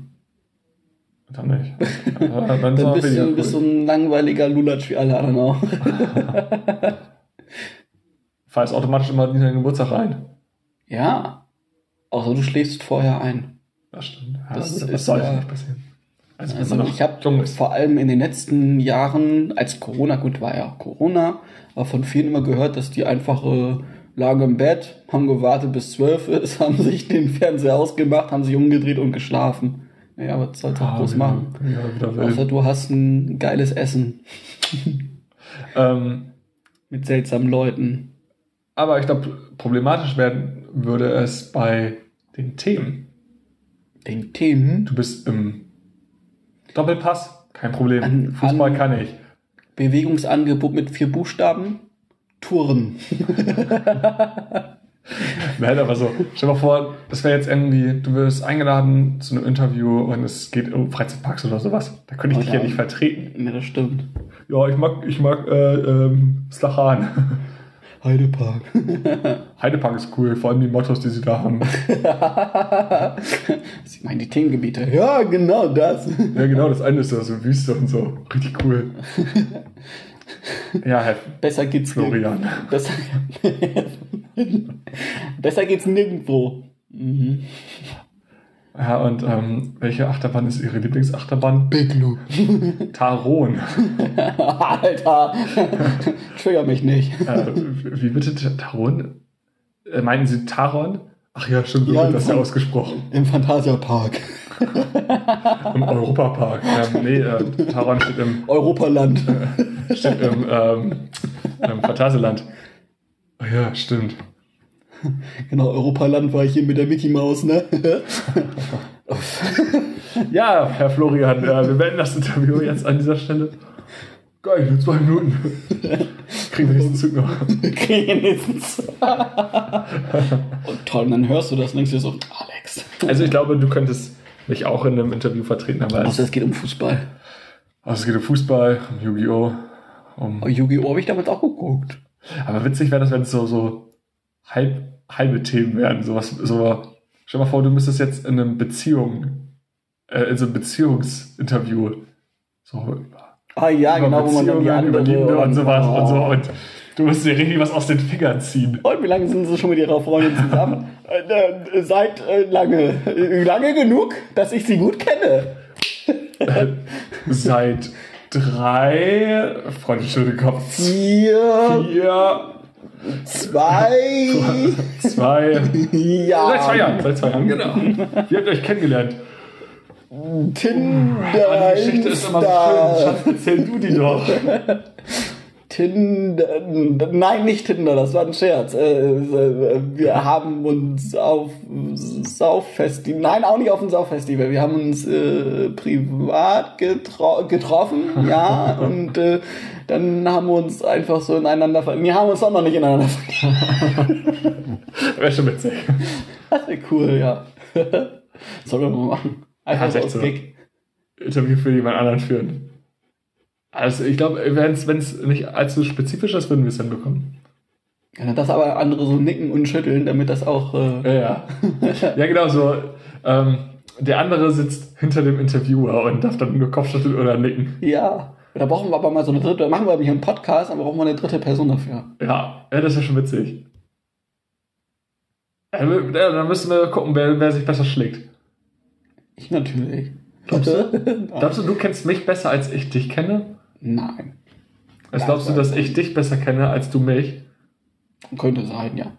Dann nicht. [laughs] Dann Dann ist auch bist du, bist du cool. ein langweiliger Lulatsch wie alle anderen auch. [laughs] Fallst automatisch immer in deinen Geburtstag rein. Ja. Außer du schläfst vorher ein. Das stimmt. Ja, Das das, ist das sollte ja- nicht passieren. Also, Also ich habe vor allem in den letzten Jahren, als Corona, gut war ja Corona, aber von vielen immer gehört, dass die einfache lagen im Bett, haben gewartet bis zwölf ist, [laughs] haben sich den Fernseher ausgemacht, haben sich umgedreht und geschlafen. Naja, was sollst du auch Ah, bloß machen? wild. Außer du hast ein geiles Essen [laughs] Ähm, mit seltsamen Leuten. aber ich glaube, problematisch werden würde es bei den Themen. Den Themen, Du bist im Doppelpass, kein Problem. An- Fußball an- kann ich. Bewegungsangebot mit vier Buchstaben, Touren. [laughs] [laughs] Nein, aber so, stell dir mal vor, das wäre jetzt irgendwie, du wirst eingeladen zu einem Interview und es geht um Freizeitparks oder sowas. Da könnte ich Oh dich ja. nicht vertreten. Ja, das stimmt. Ja, ich mag, ich mag äh, ähm, Slachan. [laughs] Heidepark. [laughs] Heidepark ist cool, vor allem die Mottos, die sie da haben. Sie meinen die Themengebiete. Ja, genau das. Ja, genau, das eine ist so Wüste und so. Richtig cool. Ja, Herr Besser geht's Florian. nirg- Besser, Besser geht's nirgendwo. Mhm. Ja, und ähm, welche Achterbahn ist Ihre Lieblingsachterbahn? Big Lou. Taron. [laughs] Alter. Trigger mich nicht. äh, wie bitte Taron? Äh, meinen Sie Taron? Ach ja, stimmt, so Ja, wird das ja ausgesprochen. Im Phantasiapark. Im Europapark. Ähm, nee, äh, Taron steht im, Europaland. [laughs] steht im, ähm, im Phantasialand. Oh ja, stimmt. Genau, Europaland war ich hier mit der Mickey Maus, ne? [laughs] Ja, Herr Florian, äh, wir beenden das Interview jetzt an dieser Stelle. Geil, nur zwei Minuten. Kriegen wir diesen Zug noch. [laughs] Wenigstens. Und toll, und dann hörst du das und denkst dir so, Alex. Also ich glaube, du könntest mich auch in einem Interview vertreten, es, Außer es geht um Fußball. also es geht um Fußball, um Yu-Gi-Oh! Um, Oh, Yu-Gi-Oh! habe ich damals auch geguckt. aber witzig wäre das, wenn es so, so halb, halbe Themen werden. Sowas, so, stell dir mal vor, du müsstest jetzt in einem Beziehung, äh, in so einem Beziehungsinterview so über Ah ja, über genau, wo man dann die Beziehungen, andere... Liebe und sowas oh. und so und du musst dir richtig was aus den Fingern ziehen. Und wie lange sind Sie schon mit Ihrer Freundin zusammen? [laughs] äh, äh, seit äh, lange. Äh, lange genug, dass ich Sie gut kenne. [laughs] Seit drei, Freunde, schüttel den Kopf, Vier, vier, zwei, [laughs] zwei, ja. seit zwei Jahren, seit zwei Jahren, genau. Wie habt ihr euch kennengelernt? Tinder. Die Geschichte ist immer so schön. Schatz, erzähl du die doch. Tinder, nein, nicht Tinder, das war ein Scherz. Äh, äh, Wir haben uns auf Sauffestival, nein, auch nicht auf dem Sauffestival, wir haben uns äh, privat getro getroffen, ja, [laughs] und äh, dann haben wir uns einfach so ineinander ver Wir haben uns auch noch nicht ineinander verliebt. [laughs] Wäre schon witzig. Das wäre cool, ja. [laughs] Sollen wir mal machen. Einfach Ja, so aus. Gag. Interview für jemand anderen führen. Also ich glaube, wenn es nicht allzu spezifisch ist, würden wir es hinbekommen. Ja, das aber andere so nicken und schütteln, damit das auch... Äh, Ja, ja. [laughs] ja, genau so. Ähm, der andere sitzt hinter dem Interviewer und darf dann nur Kopfschütteln oder nicken. Ja, da brauchen wir aber mal so eine dritte, machen wir aber hier einen Podcast, aber brauchen wir eine dritte Person dafür. Ja, ja das ist ja schon witzig. Ja, dann müssen wir gucken, wer, wer sich besser schlägt. Ich natürlich. Glaubst du? [laughs] Glaubst du, du kennst mich besser, als ich dich kenne? Nein. Also glaubst du, dass ich dich besser kenne, als du mich? Könnte sein, ja.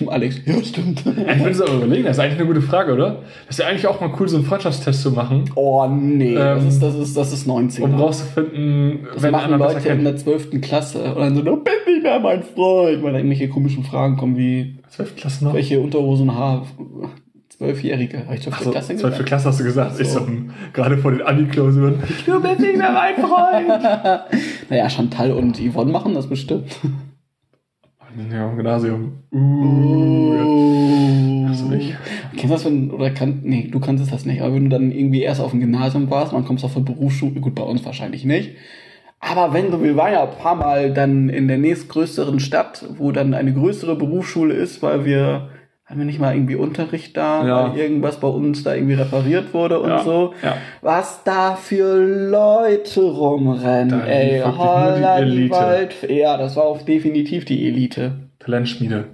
[laughs] Alex, ja, stimmt. [laughs] Ich würde so überlegen, das ist eigentlich eine gute Frage, oder? Das ist ja eigentlich auch mal cool, so einen Freundschaftstest zu machen, Oh nee, das, Ähm, ist, das, ist, das ist 19. um rauszufinden, das wenn machen Leute in der 12. Klasse und dann so, du bist nicht mehr mein Freund, weil da irgendwelche komischen Fragen kommen wie, Zwölfte Klasse noch? welche Unterhosen haben. Zwölfjährige. Habe ich 12. Achso, Klasse zwölfte gesagt? Klasse hast du gesagt. Ach Ich so. so, gerade vor den Abi-Klausuren. Du bist nicht mehr mein Freund. [laughs] Naja, Chantal und Yvonne machen das bestimmt. ja, im Gymnasium. Uh, ja. Hast du nicht? Kennst du das, wenn, oder kann, nee, du kannst das nicht, aber wenn du dann irgendwie erst auf dem Gymnasium warst, und dann kommst du auf der Berufsschule, gut, bei uns wahrscheinlich nicht. Aber wenn du, wir waren ja ein paar Mal dann in der nächstgrößeren Stadt, wo dann eine größere Berufsschule ist, weil wir, haben wir nicht mal irgendwie Unterricht da, Ja. weil irgendwas bei uns da irgendwie repariert wurde und Ja, so. ja. Was da für Leute rumrennen, Da ey, holla die Elite. Wald. Ja, das war auch definitiv die Elite. Talentschmiede.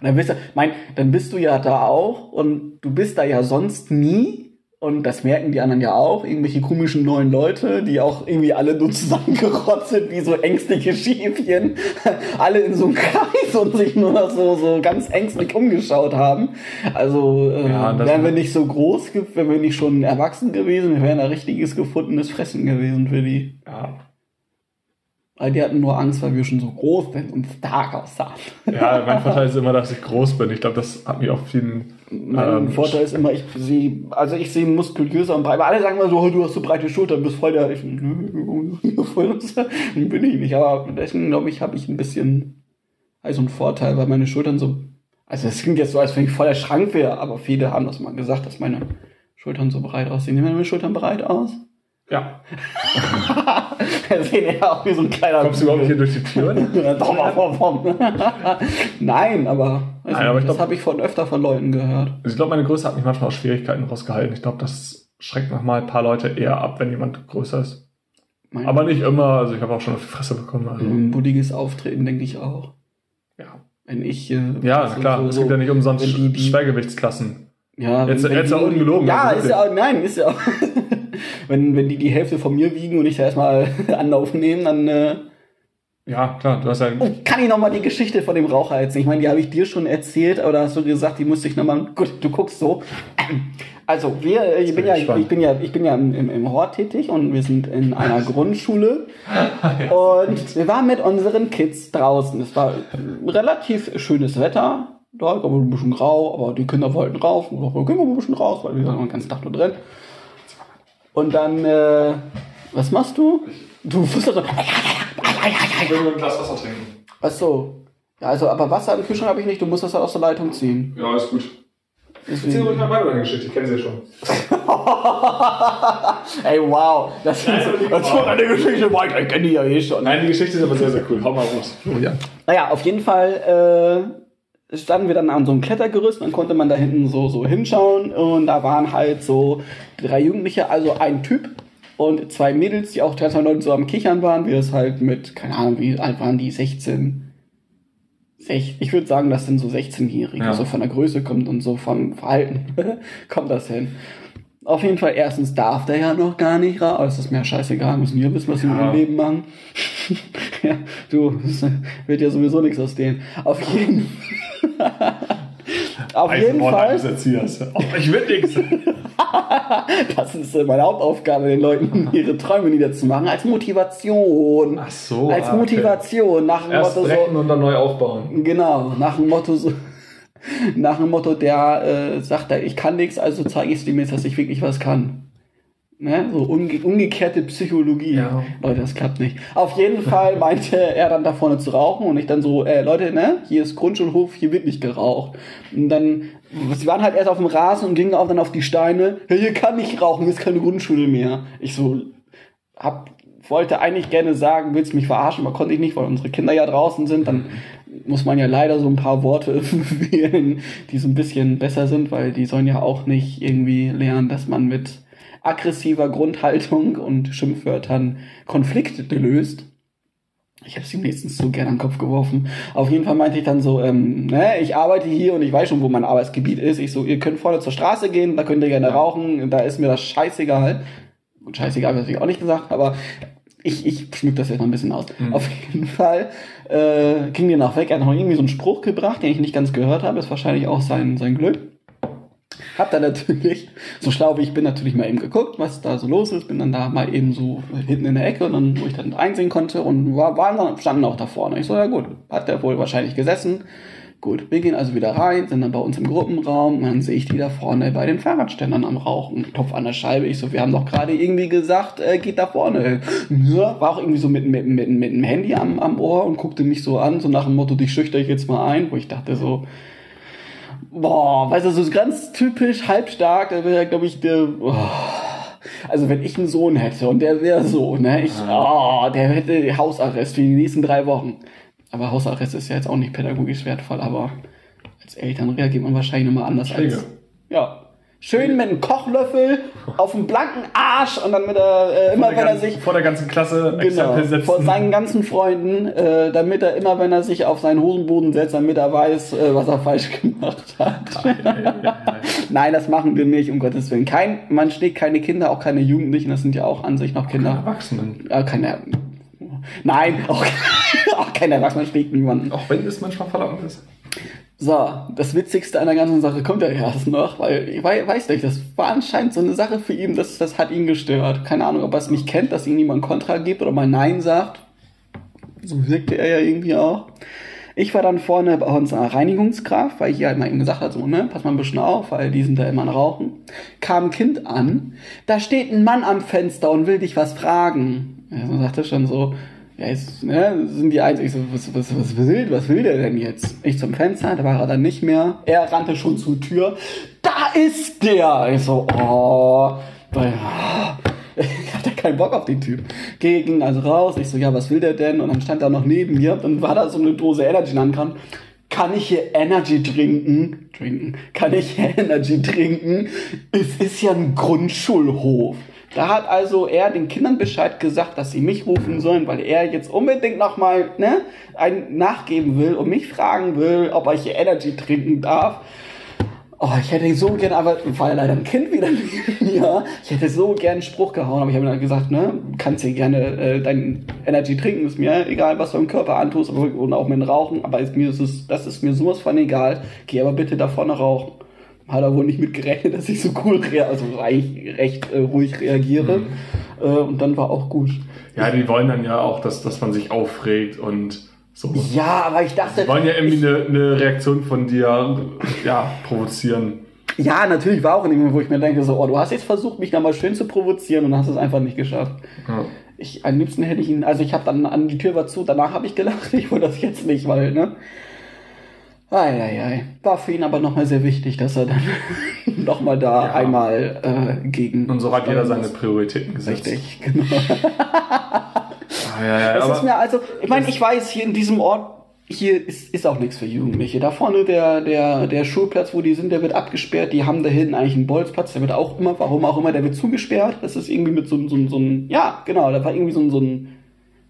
Und dann bist du, mein, dann bist du ja da auch und du bist da ja sonst nie. Und das merken die anderen ja auch, irgendwelche komischen neuen Leute, die auch irgendwie alle nur [laughs] zusammengerotzt sind, wie so ängstliche Schäfchen, [laughs] alle in so einem Kreis und sich nur noch so, so ganz ängstlich umgeschaut haben. Also äh, Ja, wären wir nicht so groß, wären wir nicht schon erwachsen gewesen, wir wären ein richtiges gefundenes Fressen gewesen für die. Ja. Weil die hatten nur Angst, weil wir schon so groß sind und stark aussahen. Ja, mein [laughs] Vorteil ist immer, dass ich groß bin. Ich glaube, das hat mich auch vielen. Mein ähm, Vorteil ist immer, ich sehe, also ich sehe muskulöser und breit. Aber alle sagen immer so, oh, du hast so breite Schultern, bist voll der. Ich, [laughs] voll [laughs] bin ich nicht. Aber deswegen glaube ich, habe ich ein bisschen also einen Vorteil, weil meine Schultern so. Also es klingt jetzt so, als wenn ich voll der Schrank wäre, aber viele haben das mal gesagt, dass meine Schultern so breit aussehen. Sehen meine Schultern breit aus? Ja. [laughs] Wir sehen ja auch wie so ein kleiner. Kommst du überhaupt hier durch die Türen? [laughs] [laughs] Nein, aber, Nein, aber ich nicht, das habe ich von öfter von Leuten gehört. Also ich glaube, meine Größe hat mich manchmal aus Schwierigkeiten rausgehalten. Ich glaube, das schreckt nochmal ein paar Leute eher ab, wenn jemand größer ist. Mein Aber nicht immer. Also ich habe auch schon auf die Fresse bekommen. Also, Ein bulliges Auftreten, denke ich auch. ja. Wenn ich. Äh, Ja, klar. so- es gibt ja nicht umsonst die- die- Schwergewichtsklassen. Ja, Jetzt- wenn, jetzt die die- ungelogen, Ja, also ist ja auch, nein, ist ja auch. Wenn, wenn die die Hälfte von mir wiegen und ich da erstmal [laughs] Anlauf nehmen, dann äh, Ja, klar, du hast ja. Oh, kann ich nochmal die Geschichte von dem Raucher erzählen? Ich meine, die habe ich dir schon erzählt, oder hast du gesagt, die musste ich nochmal. Gut, du guckst so. [clears throat] Also, wir, ich bin, bin ja, ich ich bin ja, ich bin ja im, im, Hort tätig und wir sind in einer [laughs] Grundschule. Und wir waren mit unseren Kids draußen. Es war relativ schönes Wetter. Da aber ein bisschen grau, aber die Kinder wollten raus. Und wir gehen wir mal ein bisschen raus, weil wir waren den ganzen Tag nur drin. Und dann, äh, was machst du? Du doch so, Ich will nur ein Glas Wasser trinken. Ach so. Ja, also, aber Wasser im Kühlschrank habe ich nicht. Du musst das halt aus der Leitung ziehen. Ja, ist gut. Erzähl Deswegen. ruhig mal weiter deine Geschichte, ich kenne sie ja schon. [laughs] Ey, wow. Das ist das war eine Geschichte, weiter. Ich kenne die ja eh schon. Nein, die Geschichte ist aber sehr, sehr cool. Hau mal raus. Ja. Naja, auf jeden Fall äh, standen wir dann an so einem Klettergerüst. Dann konnte man da hinten so, so hinschauen. Und da waren halt so drei Jugendliche, also ein Typ und zwei Mädels, die auch ganz Leute so am Kichern waren. Wir das halt mit, keine Ahnung, wie alt waren die? 16. Sech- Ich würde sagen, das sind so 16-Jährige. Ja. So von der Größe kommt und so vom Verhalten [laughs] kommt das hin. Auf jeden Fall, erstens darf der ja noch gar nicht raus. Das ist mir scheißegal, müssen wir wissen, was sie mit Ja. ihrem Leben machen. [laughs] ja, du, wird ja sowieso nichts aus denen. Auf jeden Auf jeden Fall, Erziehers. Ich will nichts. [laughs] das ist meine Hauptaufgabe, den Leuten ihre Träume niederzumachen, als Motivation. Ach so, Als ah, okay. Motivation, nach dem Erst Motto so, und dann neu aufbauen. Genau, nach dem Motto so, nach dem Motto, der äh, sagt, er, ich kann nichts, also zeige ich es dem jetzt, dass ich wirklich was kann. Ne? So umge umgekehrte Psychologie. Ja. Leute, das klappt nicht. Auf jeden Fall [laughs] meinte er dann da vorne zu rauchen und ich dann so, äh, Leute, ne, hier ist Grundschulhof, hier wird nicht geraucht. Und dann, sie waren halt erst auf dem Rasen und gingen auch dann auf die Steine, hier kann nicht rauchen, hier ist keine Grundschule mehr. Ich so, hab, wollte eigentlich gerne sagen, willst du mich verarschen, aber konnte ich nicht, weil unsere Kinder ja draußen sind, dann muss man ja leider so ein paar Worte [laughs] wählen, die so ein bisschen besser sind, weil die sollen ja auch nicht irgendwie lernen, dass man mit aggressiver Grundhaltung und Schimpfwörtern Konflikte löst. Ich habe es ihm nächstens so gerne an den Kopf geworfen. Auf jeden Fall meinte ich dann so, ähm, ne, ich arbeite hier und ich weiß schon, wo mein Arbeitsgebiet ist. Ich so, ihr könnt vorne zur Straße gehen, da könnt ihr gerne rauchen, da ist mir das scheißegal. Gut, scheißegal habe ich auch nicht gesagt, aber ich, ich schmück das jetzt noch ein bisschen aus. Auf jeden Fall äh, ging die noch weg. Er hat noch irgendwie so einen Spruch gebracht, den ich nicht ganz gehört habe. Ist wahrscheinlich auch sein, sein Glück. Hab dann [laughs] natürlich, so schlau wie ich bin, natürlich mal eben geguckt, was da so los ist. Bin dann da mal eben so hinten in der Ecke, und dann, wo ich dann einsehen konnte und war, waren dann, standen auch da vorne. Ich so, ja gut, hat der wohl wahrscheinlich gesessen. Gut, wir gehen also wieder rein, sind dann bei uns im Gruppenraum und dann sehe ich die da vorne bei den Fahrradständern am Rauchen. Topf an der Scheibe. Ich so, wir haben doch gerade irgendwie gesagt, äh, geht da vorne. Ja, war auch irgendwie so mit, mit, mit, mit dem Handy am, am Ohr und guckte mich so an, so nach dem Motto, dich schüchter ich jetzt mal ein, wo ich dachte so, boah, weißt du, so ganz typisch halbstark, da wäre, glaube ich, der, oh. also wenn ich einen Sohn hätte und der wäre so, ne, ich, oh, der hätte Hausarrest für die nächsten drei Wochen. Aber Hausarrest ist ja jetzt auch nicht pädagogisch wertvoll, aber als Eltern reagiert man wahrscheinlich nochmal anders Schläge. als, ja. Schön mit einem Kochlöffel auf dem blanken Arsch und dann mit er, äh, immer wenn er sich vor der ganzen Klasse Genau, setzen. vor seinen ganzen Freunden, äh, damit er immer, wenn er sich auf seinen Hosenboden setzt, damit er weiß, äh, was er falsch gemacht hat. Nein, das machen wir nicht, um Gottes Willen. Kein, man schlägt keine Kinder, auch keine Jugendlichen, das sind ja auch an sich noch Kinder. Erwachsenen. Äh, keine, nein, auch, [laughs] auch kein Erwachsener schlägt niemanden. Auch wenn es manchmal verlangt ist. So, das Witzigste an der ganzen Sache kommt ja erst noch, weil ich wei- weiß nicht, das war anscheinend so eine Sache für ihn, das, das hat ihn gestört. Keine Ahnung, ob er es nicht kennt, dass ihm niemand Kontra gibt oder mal Nein sagt. So wirkte er ja irgendwie auch. Ich war dann vorne bei unserer Reinigungskraft, weil ich ihr halt mal eben gesagt habe, so, ne, pass mal ein bisschen auf, weil die sind da immer am Rauchen. Kam ein Kind an, da steht ein Mann am Fenster und will dich was fragen. So sagte schon so, ja, jetzt, ne, sind die eins, ich so, was, was, was will, was will der denn jetzt? Ich zum Fenster, da war er dann nicht mehr. Er rannte schon zur Tür. Da ist der! Ich so, oh, weil, [laughs] ich hatte keinen Bock auf den Typ. Ging also raus, ich so, ja, was will der denn? Und dann stand er noch neben mir, dann war da so eine Dose Energy der Hand dran. Kann ich hier Energy trinken? Trinken. Kann ich hier Energy trinken? Es ist ja ein Grundschulhof. Da hat also er den Kindern Bescheid gesagt, dass sie mich rufen sollen, weil er jetzt unbedingt nochmal ne, ein nachgeben will und mich fragen will, ob er hier Energy trinken darf. Oh, ich hätte so gern, aber war ja leider ein Kind wieder [laughs] ja. Ich hätte so gern einen Spruch gehauen, aber ich habe mir dann gesagt, ne, kannst dir gerne äh, dein Energy trinken, ist mir egal, was du im Körper antust und auch mit dem Rauchen, aber ist mir ist es, das ist mir sowas von egal. Geh aber bitte da vorne rauchen. Hat er wohl nicht mit gerechnet, dass ich so cool, also recht äh, ruhig reagiere. Mhm. Äh, und dann war auch gut. Ja, die wollen dann ja auch, dass, dass man sich aufregt und so. Ja, aber ich dachte. Die wollen ja irgendwie eine, eine Reaktion von dir ja, provozieren. Ja, natürlich war auch in dem wo ich mir denke, so, oh, du hast jetzt versucht, mich da mal schön zu provozieren und hast es einfach nicht geschafft. Ja. Ich, am liebsten hätte ich ihn, also ich habe dann an die Tür war zu, danach habe ich gelacht, [laughs] ich wollte das jetzt nicht, weil, ne? Eieiei. War für ihn aber nochmal sehr wichtig, dass er dann [laughs] nochmal da ja. einmal äh, gegen. Und so hat jeder seine Prioritäten gesetzt. Richtig, genau. [laughs] ah, ja, ja, es ist mir also, ich meine, ich weiß, hier in diesem Ort, hier ist, ist auch nichts für Jugendliche. Da vorne der, der, der Schulplatz, wo die sind, der wird abgesperrt. Die haben da hinten eigentlich einen Bolzplatz, der wird auch immer, warum auch immer, der wird zugesperrt. Das ist irgendwie mit so, so, so ein, ja, genau, da war irgendwie so, so ein,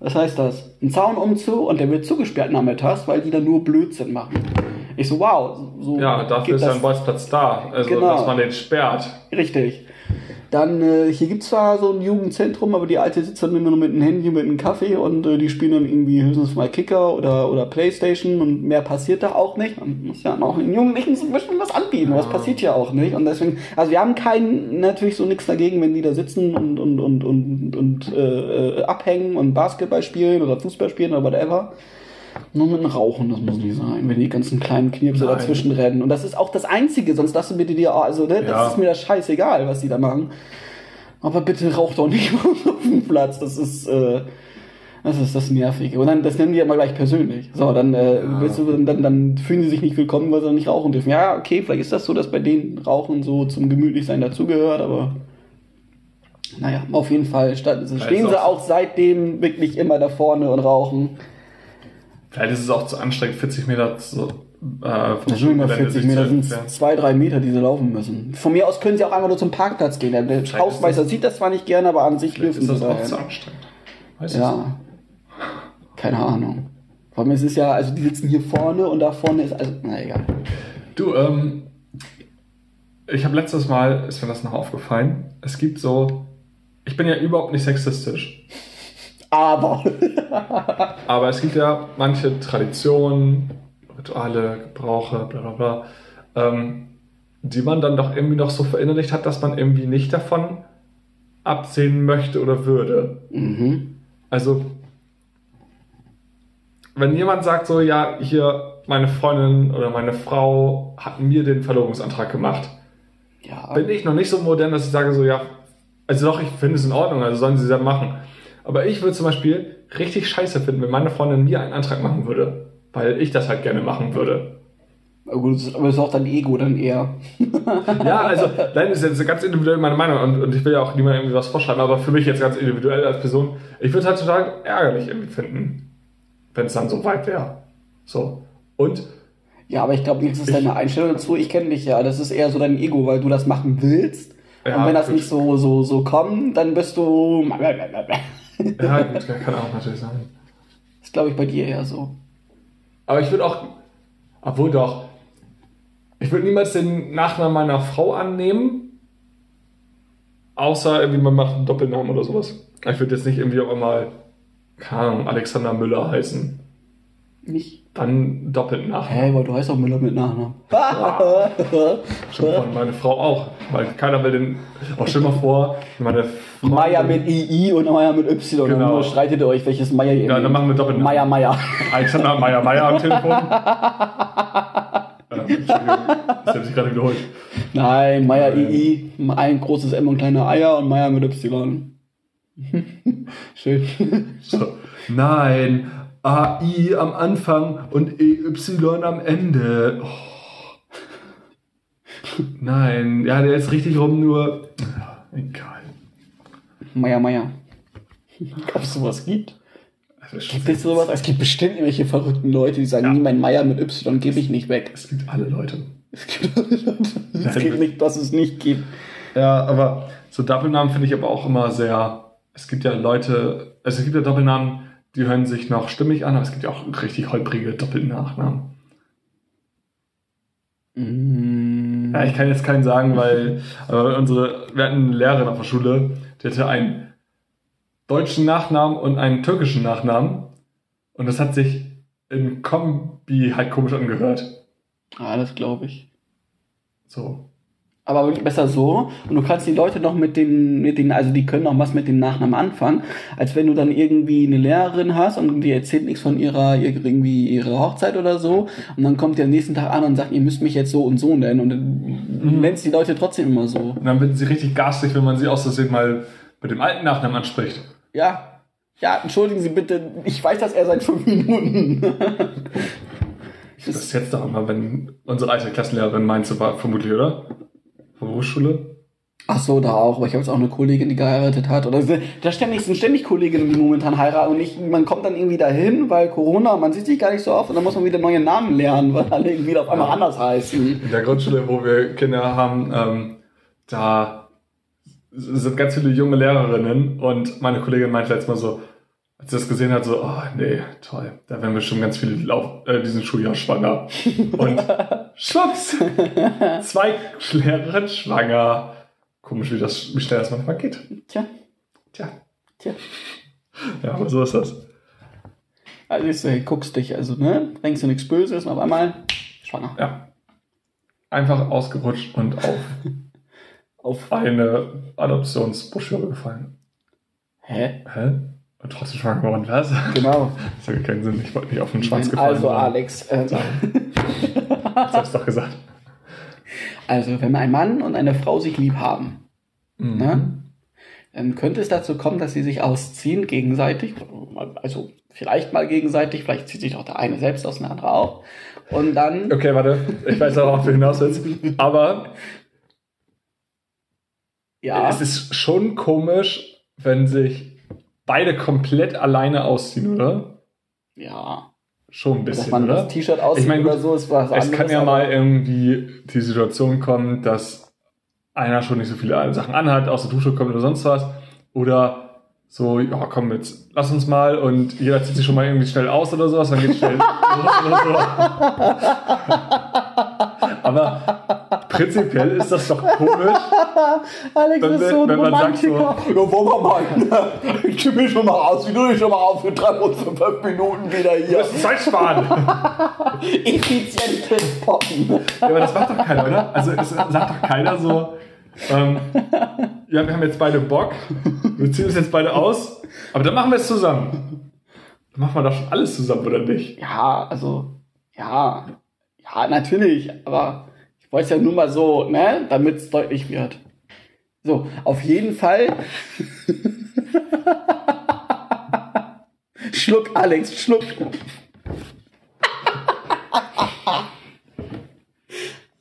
was heißt das? Ein Zaunumzug und der wird zugesperrt nachmittags, weil die da nur Blödsinn machen. Ich so, wow. So ja, dafür ist ja ein Bolzplatz da, also genau. dass man den sperrt. Richtig. Dann, äh, hier gibt es zwar so ein Jugendzentrum, aber die Alte sitzt dann immer nur mit einem Handy, mit einem Kaffee und äh, die spielen dann irgendwie höchstens mal Kicker oder, oder Playstation und mehr passiert da auch nicht. Man muss ja auch den Jugendlichen so ein bisschen was anbieten, ja. was passiert ja auch nicht. Und deswegen, also wir haben keinen, natürlich so nichts dagegen, wenn die da sitzen und, und, und, und, und äh, äh abhängen und Basketball spielen oder Fußball spielen oder whatever. Nur mit dem Rauchen, das muss nicht sein, wenn die ganzen kleinen Knirpse Nein. dazwischen rennen. Und das ist auch das Einzige, sonst lass du bitte dir, also, ne, das ja. ist mir das scheißegal, was die da machen. Aber bitte rauch doch nicht [laughs] auf dem Platz, das ist, äh, das ist das Nervige. Und dann, das nennen die immer gleich persönlich. So, dann, äh, ja. weißt du, dann, dann fühlen sie sich nicht willkommen, weil sie nicht rauchen dürfen. Ja, okay, vielleicht ist das so, dass bei denen Rauchen so zum Gemütlichsein dazugehört, aber naja, auf jeden Fall stehen sie auch seitdem wirklich immer da vorne und rauchen. Vielleicht ist es auch zu anstrengend, 40 Meter zu, äh, vom Schulgelände 40 Meter sind zwei, drei Meter, die sie laufen müssen. Von mir aus können sie auch einfach nur zum Parkplatz gehen. Der Hausmeister sieht das zwar nicht gerne, aber an sich dürfen sie das auch zu anstrengend. Weiß ja. Keine Ahnung. Vor allem ist es ja, also die sitzen hier vorne und da vorne ist, also, na egal. Du, ähm, ich habe letztes Mal, ist mir das noch aufgefallen, es gibt so, ich bin ja überhaupt nicht sexistisch. Aber. Aber es gibt ja manche Traditionen, Rituale, Gebrauche, bla bla bla, ähm, die man dann doch irgendwie noch so verinnerlicht hat, dass man irgendwie nicht davon absehen möchte oder würde. Mhm. Also, wenn jemand sagt so, ja, hier, meine Freundin oder meine Frau hat mir den Verlobungsantrag gemacht, ja. bin ich noch nicht so modern, dass ich sage so, ja, also doch, ich finde es in Ordnung, also sollen sie es ja machen. Aber ich würde zum Beispiel richtig scheiße finden, wenn meine Freundin mir einen Antrag machen würde, weil ich das halt gerne machen würde. Aber das ist auch dein Ego dann eher. [laughs] ja, also, nein, das ist jetzt ganz individuell meine Meinung und, und ich will ja auch niemandem irgendwie was vorschreiben, aber für mich jetzt ganz individuell als Person, ich würde es halt total ärgerlich irgendwie finden, wenn es dann so weit wäre. So. Und. Ja, aber ich glaube, jetzt ist deine Einstellung dazu, ich kenne dich ja, das ist eher so dein Ego, weil du das machen willst. Ja, und wenn das gut. nicht so, so, so kommt, dann bist du. [laughs] [laughs] Ja, gut, kann auch natürlich sein. Das glaube ich bei dir eher so. Aber ich würde auch, obwohl doch, ich würde niemals den Nachnamen meiner Frau annehmen, außer irgendwie man macht einen Doppelnamen oder sowas. Ich würde jetzt nicht irgendwie auch einmal, keine Ahnung, Alexander Müller heißen. Nicht? Dann doppelt nach. Hä, hey, weil du heißt auch Müller mit Nachnamen. [laughs] Ja. Stimmt, von meine Frau auch. Weil keiner will den. Auch stell mal vor, meine Frau. Meier mit II und Meier mit Y. Genau. Dann streitet ihr euch, welches Meier ihr Ja, dann machen wir doppelt nach. Meier, Meier. Alexander Meier, Meier am Telefon. [laughs] äh, Entschuldigung, das hat sich gerade wiederholt. Nein, Meier II, ein großes M und kleine Eier und Meier mit Y. [laughs] Schön. So. Nein, AI am Anfang und EY am Ende. Oh. Nein, ja, der ist richtig rum, nur. egal. Meier, Meier. Ob es sowas gibt? Also gibt es sowas? Es gibt bestimmt irgendwelche verrückten Leute, die sagen, ja. nie mein Meier mit Y gebe ich nicht weg. Es gibt alle Leute. Es gibt alle Leute. Es gibt nicht, dass es nicht gibt. Ja, aber so Doppelnamen finde ich aber auch immer sehr. Es gibt ja Leute, also es gibt ja Doppelnamen, die hören sich noch stimmig an, aber es gibt ja auch richtig holprige Doppelnachnamen. Mm, Ja, ich kann jetzt keinen sagen, weil unsere, wir hatten eine Lehrerin auf der Schule, die hatte einen deutschen Nachnamen und einen türkischen Nachnamen. Und das hat sich in Kombi halt komisch angehört. Ah, das glaube ich. So. Aber besser so. Und du kannst die Leute noch mit den, mit den, also die können noch was mit dem Nachnamen anfangen, als wenn du dann irgendwie eine Lehrerin hast und die erzählt nichts von ihrer, irgendwie ihrer Hochzeit oder so. Und dann kommt die am nächsten Tag an und sagt, ihr müsst mich jetzt so und so nennen. Und dann nennst die Leute trotzdem immer so. Und dann wird sie richtig garstig, wenn man sie aus Versehen mal mit dem alten Nachnamen anspricht. Ja. Ja, entschuldigen Sie bitte, ich weiß das er seit fünf Minuten. Das ist jetzt doch immer, wenn unsere alte Klassenlehrerin meinte, war vermutlich, oder? Von Berufsschule? Ach so, da auch. Aber ich habe jetzt auch eine Kollegin, die geheiratet hat. Oder da ständig sind ständig Kolleginnen, die momentan heiraten. Und ich, man kommt dann irgendwie dahin, weil Corona, man sieht sich gar nicht so oft. Und dann muss man wieder neue Namen lernen, weil alle irgendwie auf einmal anders heißen. In der Grundschule, wo wir Kinder haben, ähm, da sind ganz viele junge Lehrerinnen. Und meine Kollegin meinte letztes Mal so, als sie das gesehen hat, so, oh nee, toll, da werden wir schon ganz viele Lauf, äh, diesen Schuljahr schwanger. [laughs] Und schwupps, zwei Lehrerinnen schwanger. Komisch, wie, das, wie schnell das manchmal geht. Tja, Tja, tja. ja, aber so ist das. Also ich hey, guckst dich, also, ne? Denkst du nichts Böses und auf einmal schwanger. Ja. Einfach ausgerutscht und auf [laughs] Auf. eine Adoptionsbroschüre gefallen. Hä? Hä? Und trotzdem schwanger geworden. Was? Genau. [laughs] Das hat keinen Sinn. Ich wollte nicht auf den Schwanz gefallen. Also sein. Alex, ähm, Ich [laughs] hab's doch gesagt. also wenn ein Mann und eine Frau sich lieb haben, Mhm. ne? dann könnte es dazu kommen, dass sie sich ausziehen gegenseitig. Also vielleicht mal gegenseitig, vielleicht zieht sich auch der eine selbst aus, der andere auch. Und dann, Okay, warte. Ich weiß auch, worauf du hinaus willst. Aber ja, es ist schon komisch, wenn sich beide komplett alleine ausziehen, oder? ja, Schon ein dass bisschen, man oder? das T-Shirt auszieht Ich mein, gut, oder so, ist was Es kann ja mal irgendwie die Situation kommen, dass einer schon nicht so viele Sachen anhat, aus der Dusche kommt oder sonst was. Oder so, ja, komm jetzt, lass uns mal und jeder zieht sich schon mal irgendwie schnell aus oder sowas, dann geht schnell [laughs] los oder so. [laughs] Aber prinzipiell ist das doch komisch. [laughs] Alex Wenn ist so ein wenn man sagt so- Romantiker. ja, wollen wir mal. [laughs] Ich zieh mich schon mal aus. Wie du dich schon mal auf. Treffen uns in fünf Minuten wieder hier. müssen Zeit sparen. [laughs] Effizientes Poppen. Ja, aber das macht doch keiner, oder? Also es sagt doch keiner so, ähm, ja, wir haben jetzt beide Bock, wir ziehen uns jetzt beide aus, aber dann machen wir es zusammen. Dann machen wir doch schon alles zusammen, oder nicht? Ja, also, ja. Ja, natürlich. Aber wollte es ja nur mal so, ne, damit es deutlich wird. So, auf jeden Fall. [laughs] schluck, Alex, schluck. [laughs]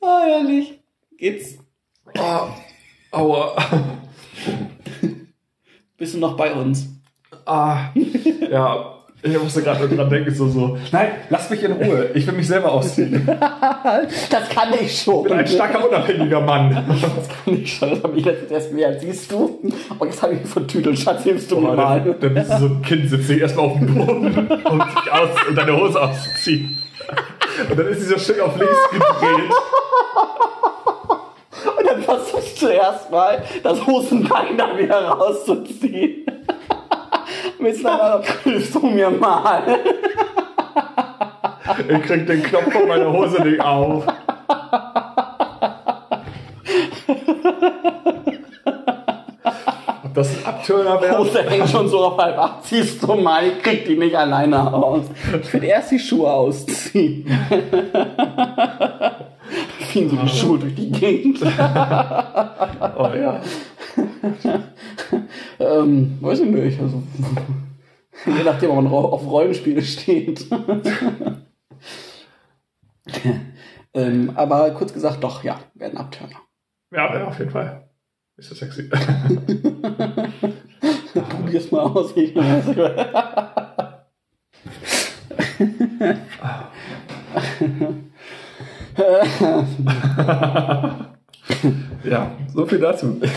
ah, herrlich. Geht's? Oh, aua. Bist du noch bei uns? Ah, ja, ich musste gerade nur dran denken, so, so, nein, lass mich in Ruhe, ich will mich selber ausziehen. [laughs] Das kann ich schon. Ich bin ein starker, unabhängiger Mann. Das kann ich schon. Das habe ich letztens erst mehr. Siehst du? Und jetzt habe ich vertüdelt. Schatz, hilfst du mir Oh, mal. dann, dann bist du so ein Kind, sitzt dich erstmal auf dem Boden, [laughs] um dich aus und deine Hose auszuziehen. Und dann ist sie so schön auf links gedreht. Und dann versuchst du erstmal, das Hosenbein da wieder rauszuziehen. Aber, hilfst du mir mal? Ich krieg den Knopf von meiner Hose nicht auf. Ob das ein Abtörner wäre? Hose hängt schon so auf halb acht. Ziehst du mal, ich krieg die nicht alleine aus. Ich will erst die Schuhe ausziehen. Fliegen so die Schuhe durch die Gegend. [laughs] Oh ja. [laughs] Ähm, weiß ich nicht. Also, [laughs] je nachdem, ob man auf Rollenspiele steht. ähm, aber kurz gesagt, doch, ja, werden Abturner. Ja, ja, auf jeden Fall. Ist das sexy. Probier's mal aus. Ich weiß. [laughs] ja, so viel dazu. [coughs]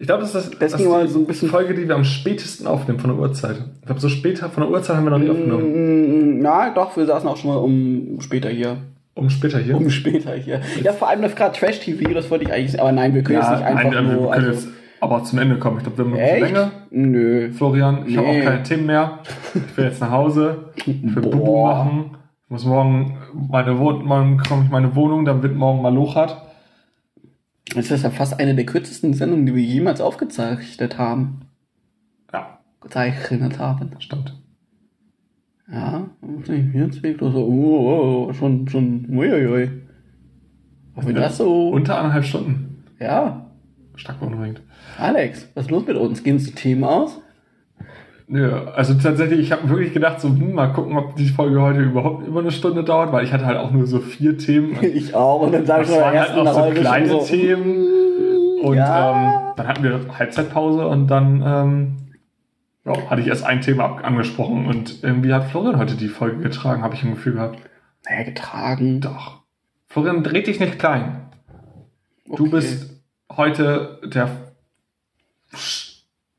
Ich glaube, das ist das, Das ist so ein die bisschen- Folge, die wir am spätesten aufnehmen von der Uhrzeit. Ich glaube, so später von der Uhrzeit haben wir noch nie aufgenommen. Mm, Na, doch, wir saßen auch schon mal um später hier. Um später hier. Um später hier. Ja, vor allem das gerade Trash-TV, das wollte ich eigentlich, aber nein, wir können jetzt nicht einfach nein, wir nur, können also, jetzt aber zum Ende kommen. Ich glaube, wir haben noch ein bisschen echt? länger. Nö. Florian, ich habe Nee. auch keine Themen mehr. Ich will jetzt nach Hause. Ich will Bubu machen. Ich muss morgen meine Wohnung, morgen komme ich meine Wohnung, dann wird morgen Malochert. Das ist ja fast eine der kürzesten Sendungen, die wir jemals aufgezeichnet haben. Ja, Gezeichnet haben. stimmt. Ja, jetzt wirkt so, oh, oh, schon, schon, uiuiui. Was wird das so? Unter anderthalb Stunden. ja, Stark beunruhigend. Alex, was ist los mit uns? Gehen uns die Themen aus? Nö, also tatsächlich, ich habe wirklich gedacht, so, hm, mal gucken, ob die Folge heute überhaupt über eine Stunde dauert, weil ich hatte halt auch nur so vier Themen. [laughs] Ich auch. Und dann sage ich schon waren halt auch so kleine Themen. Und Ja. ähm, dann hatten wir Halbzeitpause und dann ähm, ja, hatte ich erst ein Thema angesprochen und irgendwie hat Florian heute die Folge getragen, habe ich im Gefühl gehabt. Naja, getragen. Doch. Florian, dreht dich nicht klein. Du Okay. bist heute der,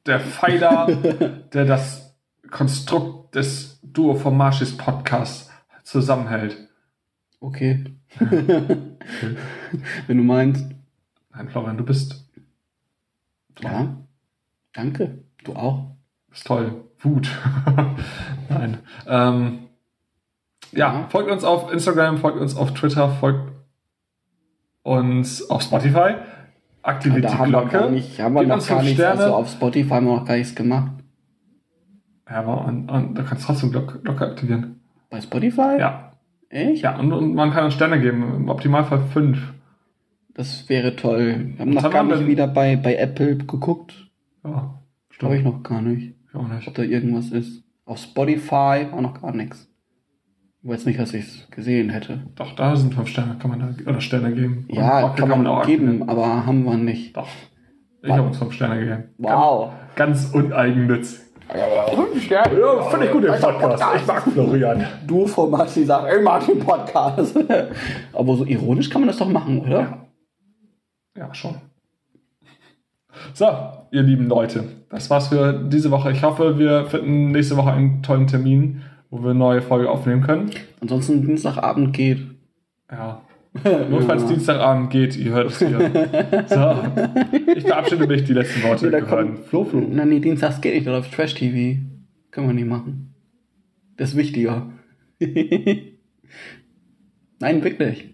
der Pfeiler, [laughs] der das Konstrukt des Duo von Marschis Podcasts zusammenhält. Okay. [laughs] Wenn du meinst. Nein, Florian, du bist, Ja. Danke. Du auch. bist toll. Wut. [laughs] Nein. Ähm, ja, Ja. folgt uns auf Instagram, folgt uns auf Twitter, folgt uns auf Spotify. Aktiviert da die haben wir Glocke. gar nicht, haben wir noch gar nichts. Also auf Spotify haben wir noch gar nichts gemacht. Ja, aber und, und, da kannst du trotzdem Glocke, Glocke aktivieren. Bei Spotify? Ja. Echt? Ja, und, und man kann uns Sterne geben. Im Optimalfall fünf. Das wäre toll. Wir haben Was noch haben gar wir nicht wieder bei, bei Apple geguckt. Ja, Glaube ich noch gar nicht. Ich auch nicht. Ob da irgendwas ist. Auf Spotify auch noch gar nichts. Ich weiß nicht, dass ich es gesehen hätte. Doch, da sind fünf Sterne, kann man da, oder Sterne geben. Und Ja, Glocke kann man auch geben, aktivieren. aber haben wir nicht. Doch. Ich habe uns fünf Sterne gegeben. Wow. Ganz, ganz uneigennütz. Fünf Sterne. Ja, finde ich gut, den Podcast. Ich mag Florian. Du von Maxi sagt, ich mag den Podcast. [laughs] aber so ironisch kann man das doch machen, oder? Ja. Ja, schon. So, ihr lieben Leute, das war's für diese Woche. Ich hoffe, wir finden nächste Woche einen tollen Termin, wo wir eine neue Folge aufnehmen können. Ansonsten Dienstagabend geht. Ja. [laughs] Notfalls Dienstagabend geht, ihr hört es hier. [laughs] So, ich verabschiede mich, die letzten Worte Ja, da gehören. Flo, Flo. Nein, nee, Dienstags geht nicht, da läuft Trash TV. Können wir nicht machen. Das ist wichtiger. [laughs] Nein, wirklich.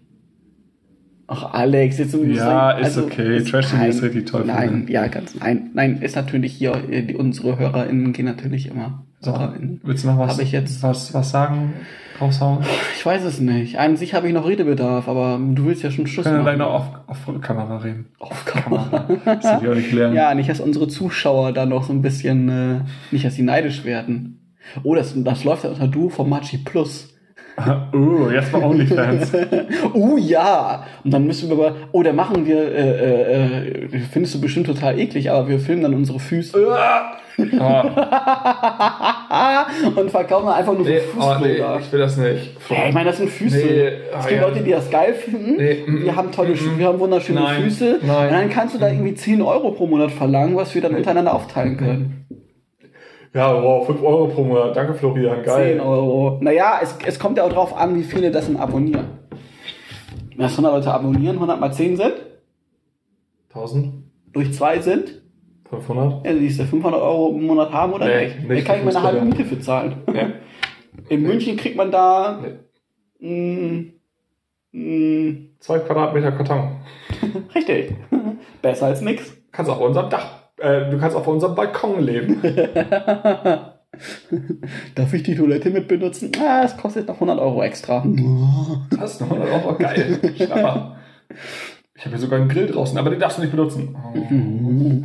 Ach, Alex, jetzt um Ja, ist okay. Trash TV ist richtig toll Nein, ja, ganz, nein, nein, ist natürlich hier, äh, die, unsere HörerInnen gehen natürlich immer. So, willst du noch was, Hab ich jetzt- was, was sagen? Raushauen? Ich weiß es nicht. An sich habe ich noch Redebedarf, aber du willst ja schon Schluss Können machen. gleich noch auf, auf Kamera reden. Auf Kamera. Das will ich auch nicht lernen. Ja, nicht, dass unsere Zuschauer da noch so ein bisschen, äh, nicht, dass sie neidisch werden. Oh, das, das läuft ja unter Duo von Machi Plus. Oh, [laughs] jetzt mal OnlyFans. Oh [laughs] ja! Und dann müssen wir aber, oh, da machen wir, äh, äh, äh, findest du bestimmt total eklig, aber wir filmen dann unsere Füße Ah, [laughs] und verkaufen einfach nur so Fußbilder. will das nicht. Ja, ich meine, das sind Füße. Nee, es ah, gibt ja. Leute, die das geil finden. Nee, wir haben tolle, mm, wir haben wunderschöne nein, Füße. nein. Und dann kannst du da irgendwie 10 Euro pro Monat verlangen, was wir dann untereinander aufteilen können. Ja, wow, 5 Euro pro Monat. Danke, Florian. 10 Euro. Naja, es, es kommt ja auch drauf an, wie viele das denn abonnieren. Wenn das 100 Leute abonnieren, 100 mal 10 sind, 1000? durch 2 sind, 500? ja, siehst du 500 Euro im Monat haben oder Nee, nicht? nicht Da kann ich für mir eine halbe. Miete für zahlen. Ja. In München kriegt man da Nee. mh, mh, Zwei Quadratmeter Karton. [laughs] richtig. [laughs] Besser als nix. Kannst auf unserem Dach, äh, du kannst auf unserem Balkon leben. [laughs] Darf ich die Toilette mit benutzen? Ah, es kostet noch 100 Euro extra. [laughs] Das ist noch 100 Euro. Geil. Schnapper. Ich habe hier sogar einen Grill draußen, aber den darfst du nicht benutzen. Oh.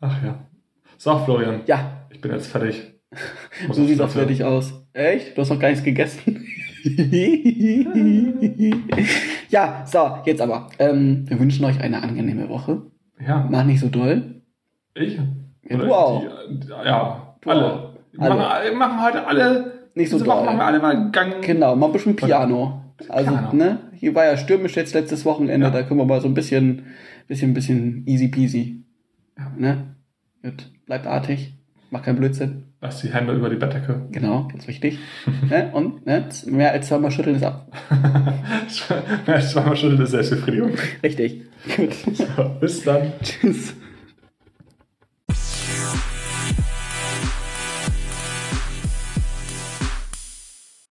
[laughs] Ach ja. So, Florian, Ja, ich bin jetzt fertig. Muss so sieht Toilette. fertig aus. Echt? Du hast noch gar nichts gegessen? ja, so, jetzt aber. Ähm, wir wünschen euch eine angenehme Woche. Ja, Mach nicht so doll. Ich? Ja, du auch. Die, ja, Du alle. auch. Wir Alle. Machen, machen heute alle. Nicht so doll. machen wir alle mal Gang. Genau, mal ein bisschen Piano. Also, Piano. ne, hier war ja stürmisch jetzt letztes Wochenende, Ja. da können wir mal so ein bisschen, bisschen, bisschen easy peasy. Ja. Ne? Gut, bleibt artig, macht keinen Blödsinn. Lass die Hände über die Bettdecke. Genau, ganz wichtig. ne? Und ne? mehr als zweimal schütteln ist ab. [laughs] Mehr als zweimal Schütteln ist Selbstbefriedigung. Richtig. Gut. So, bis dann. Tschüss.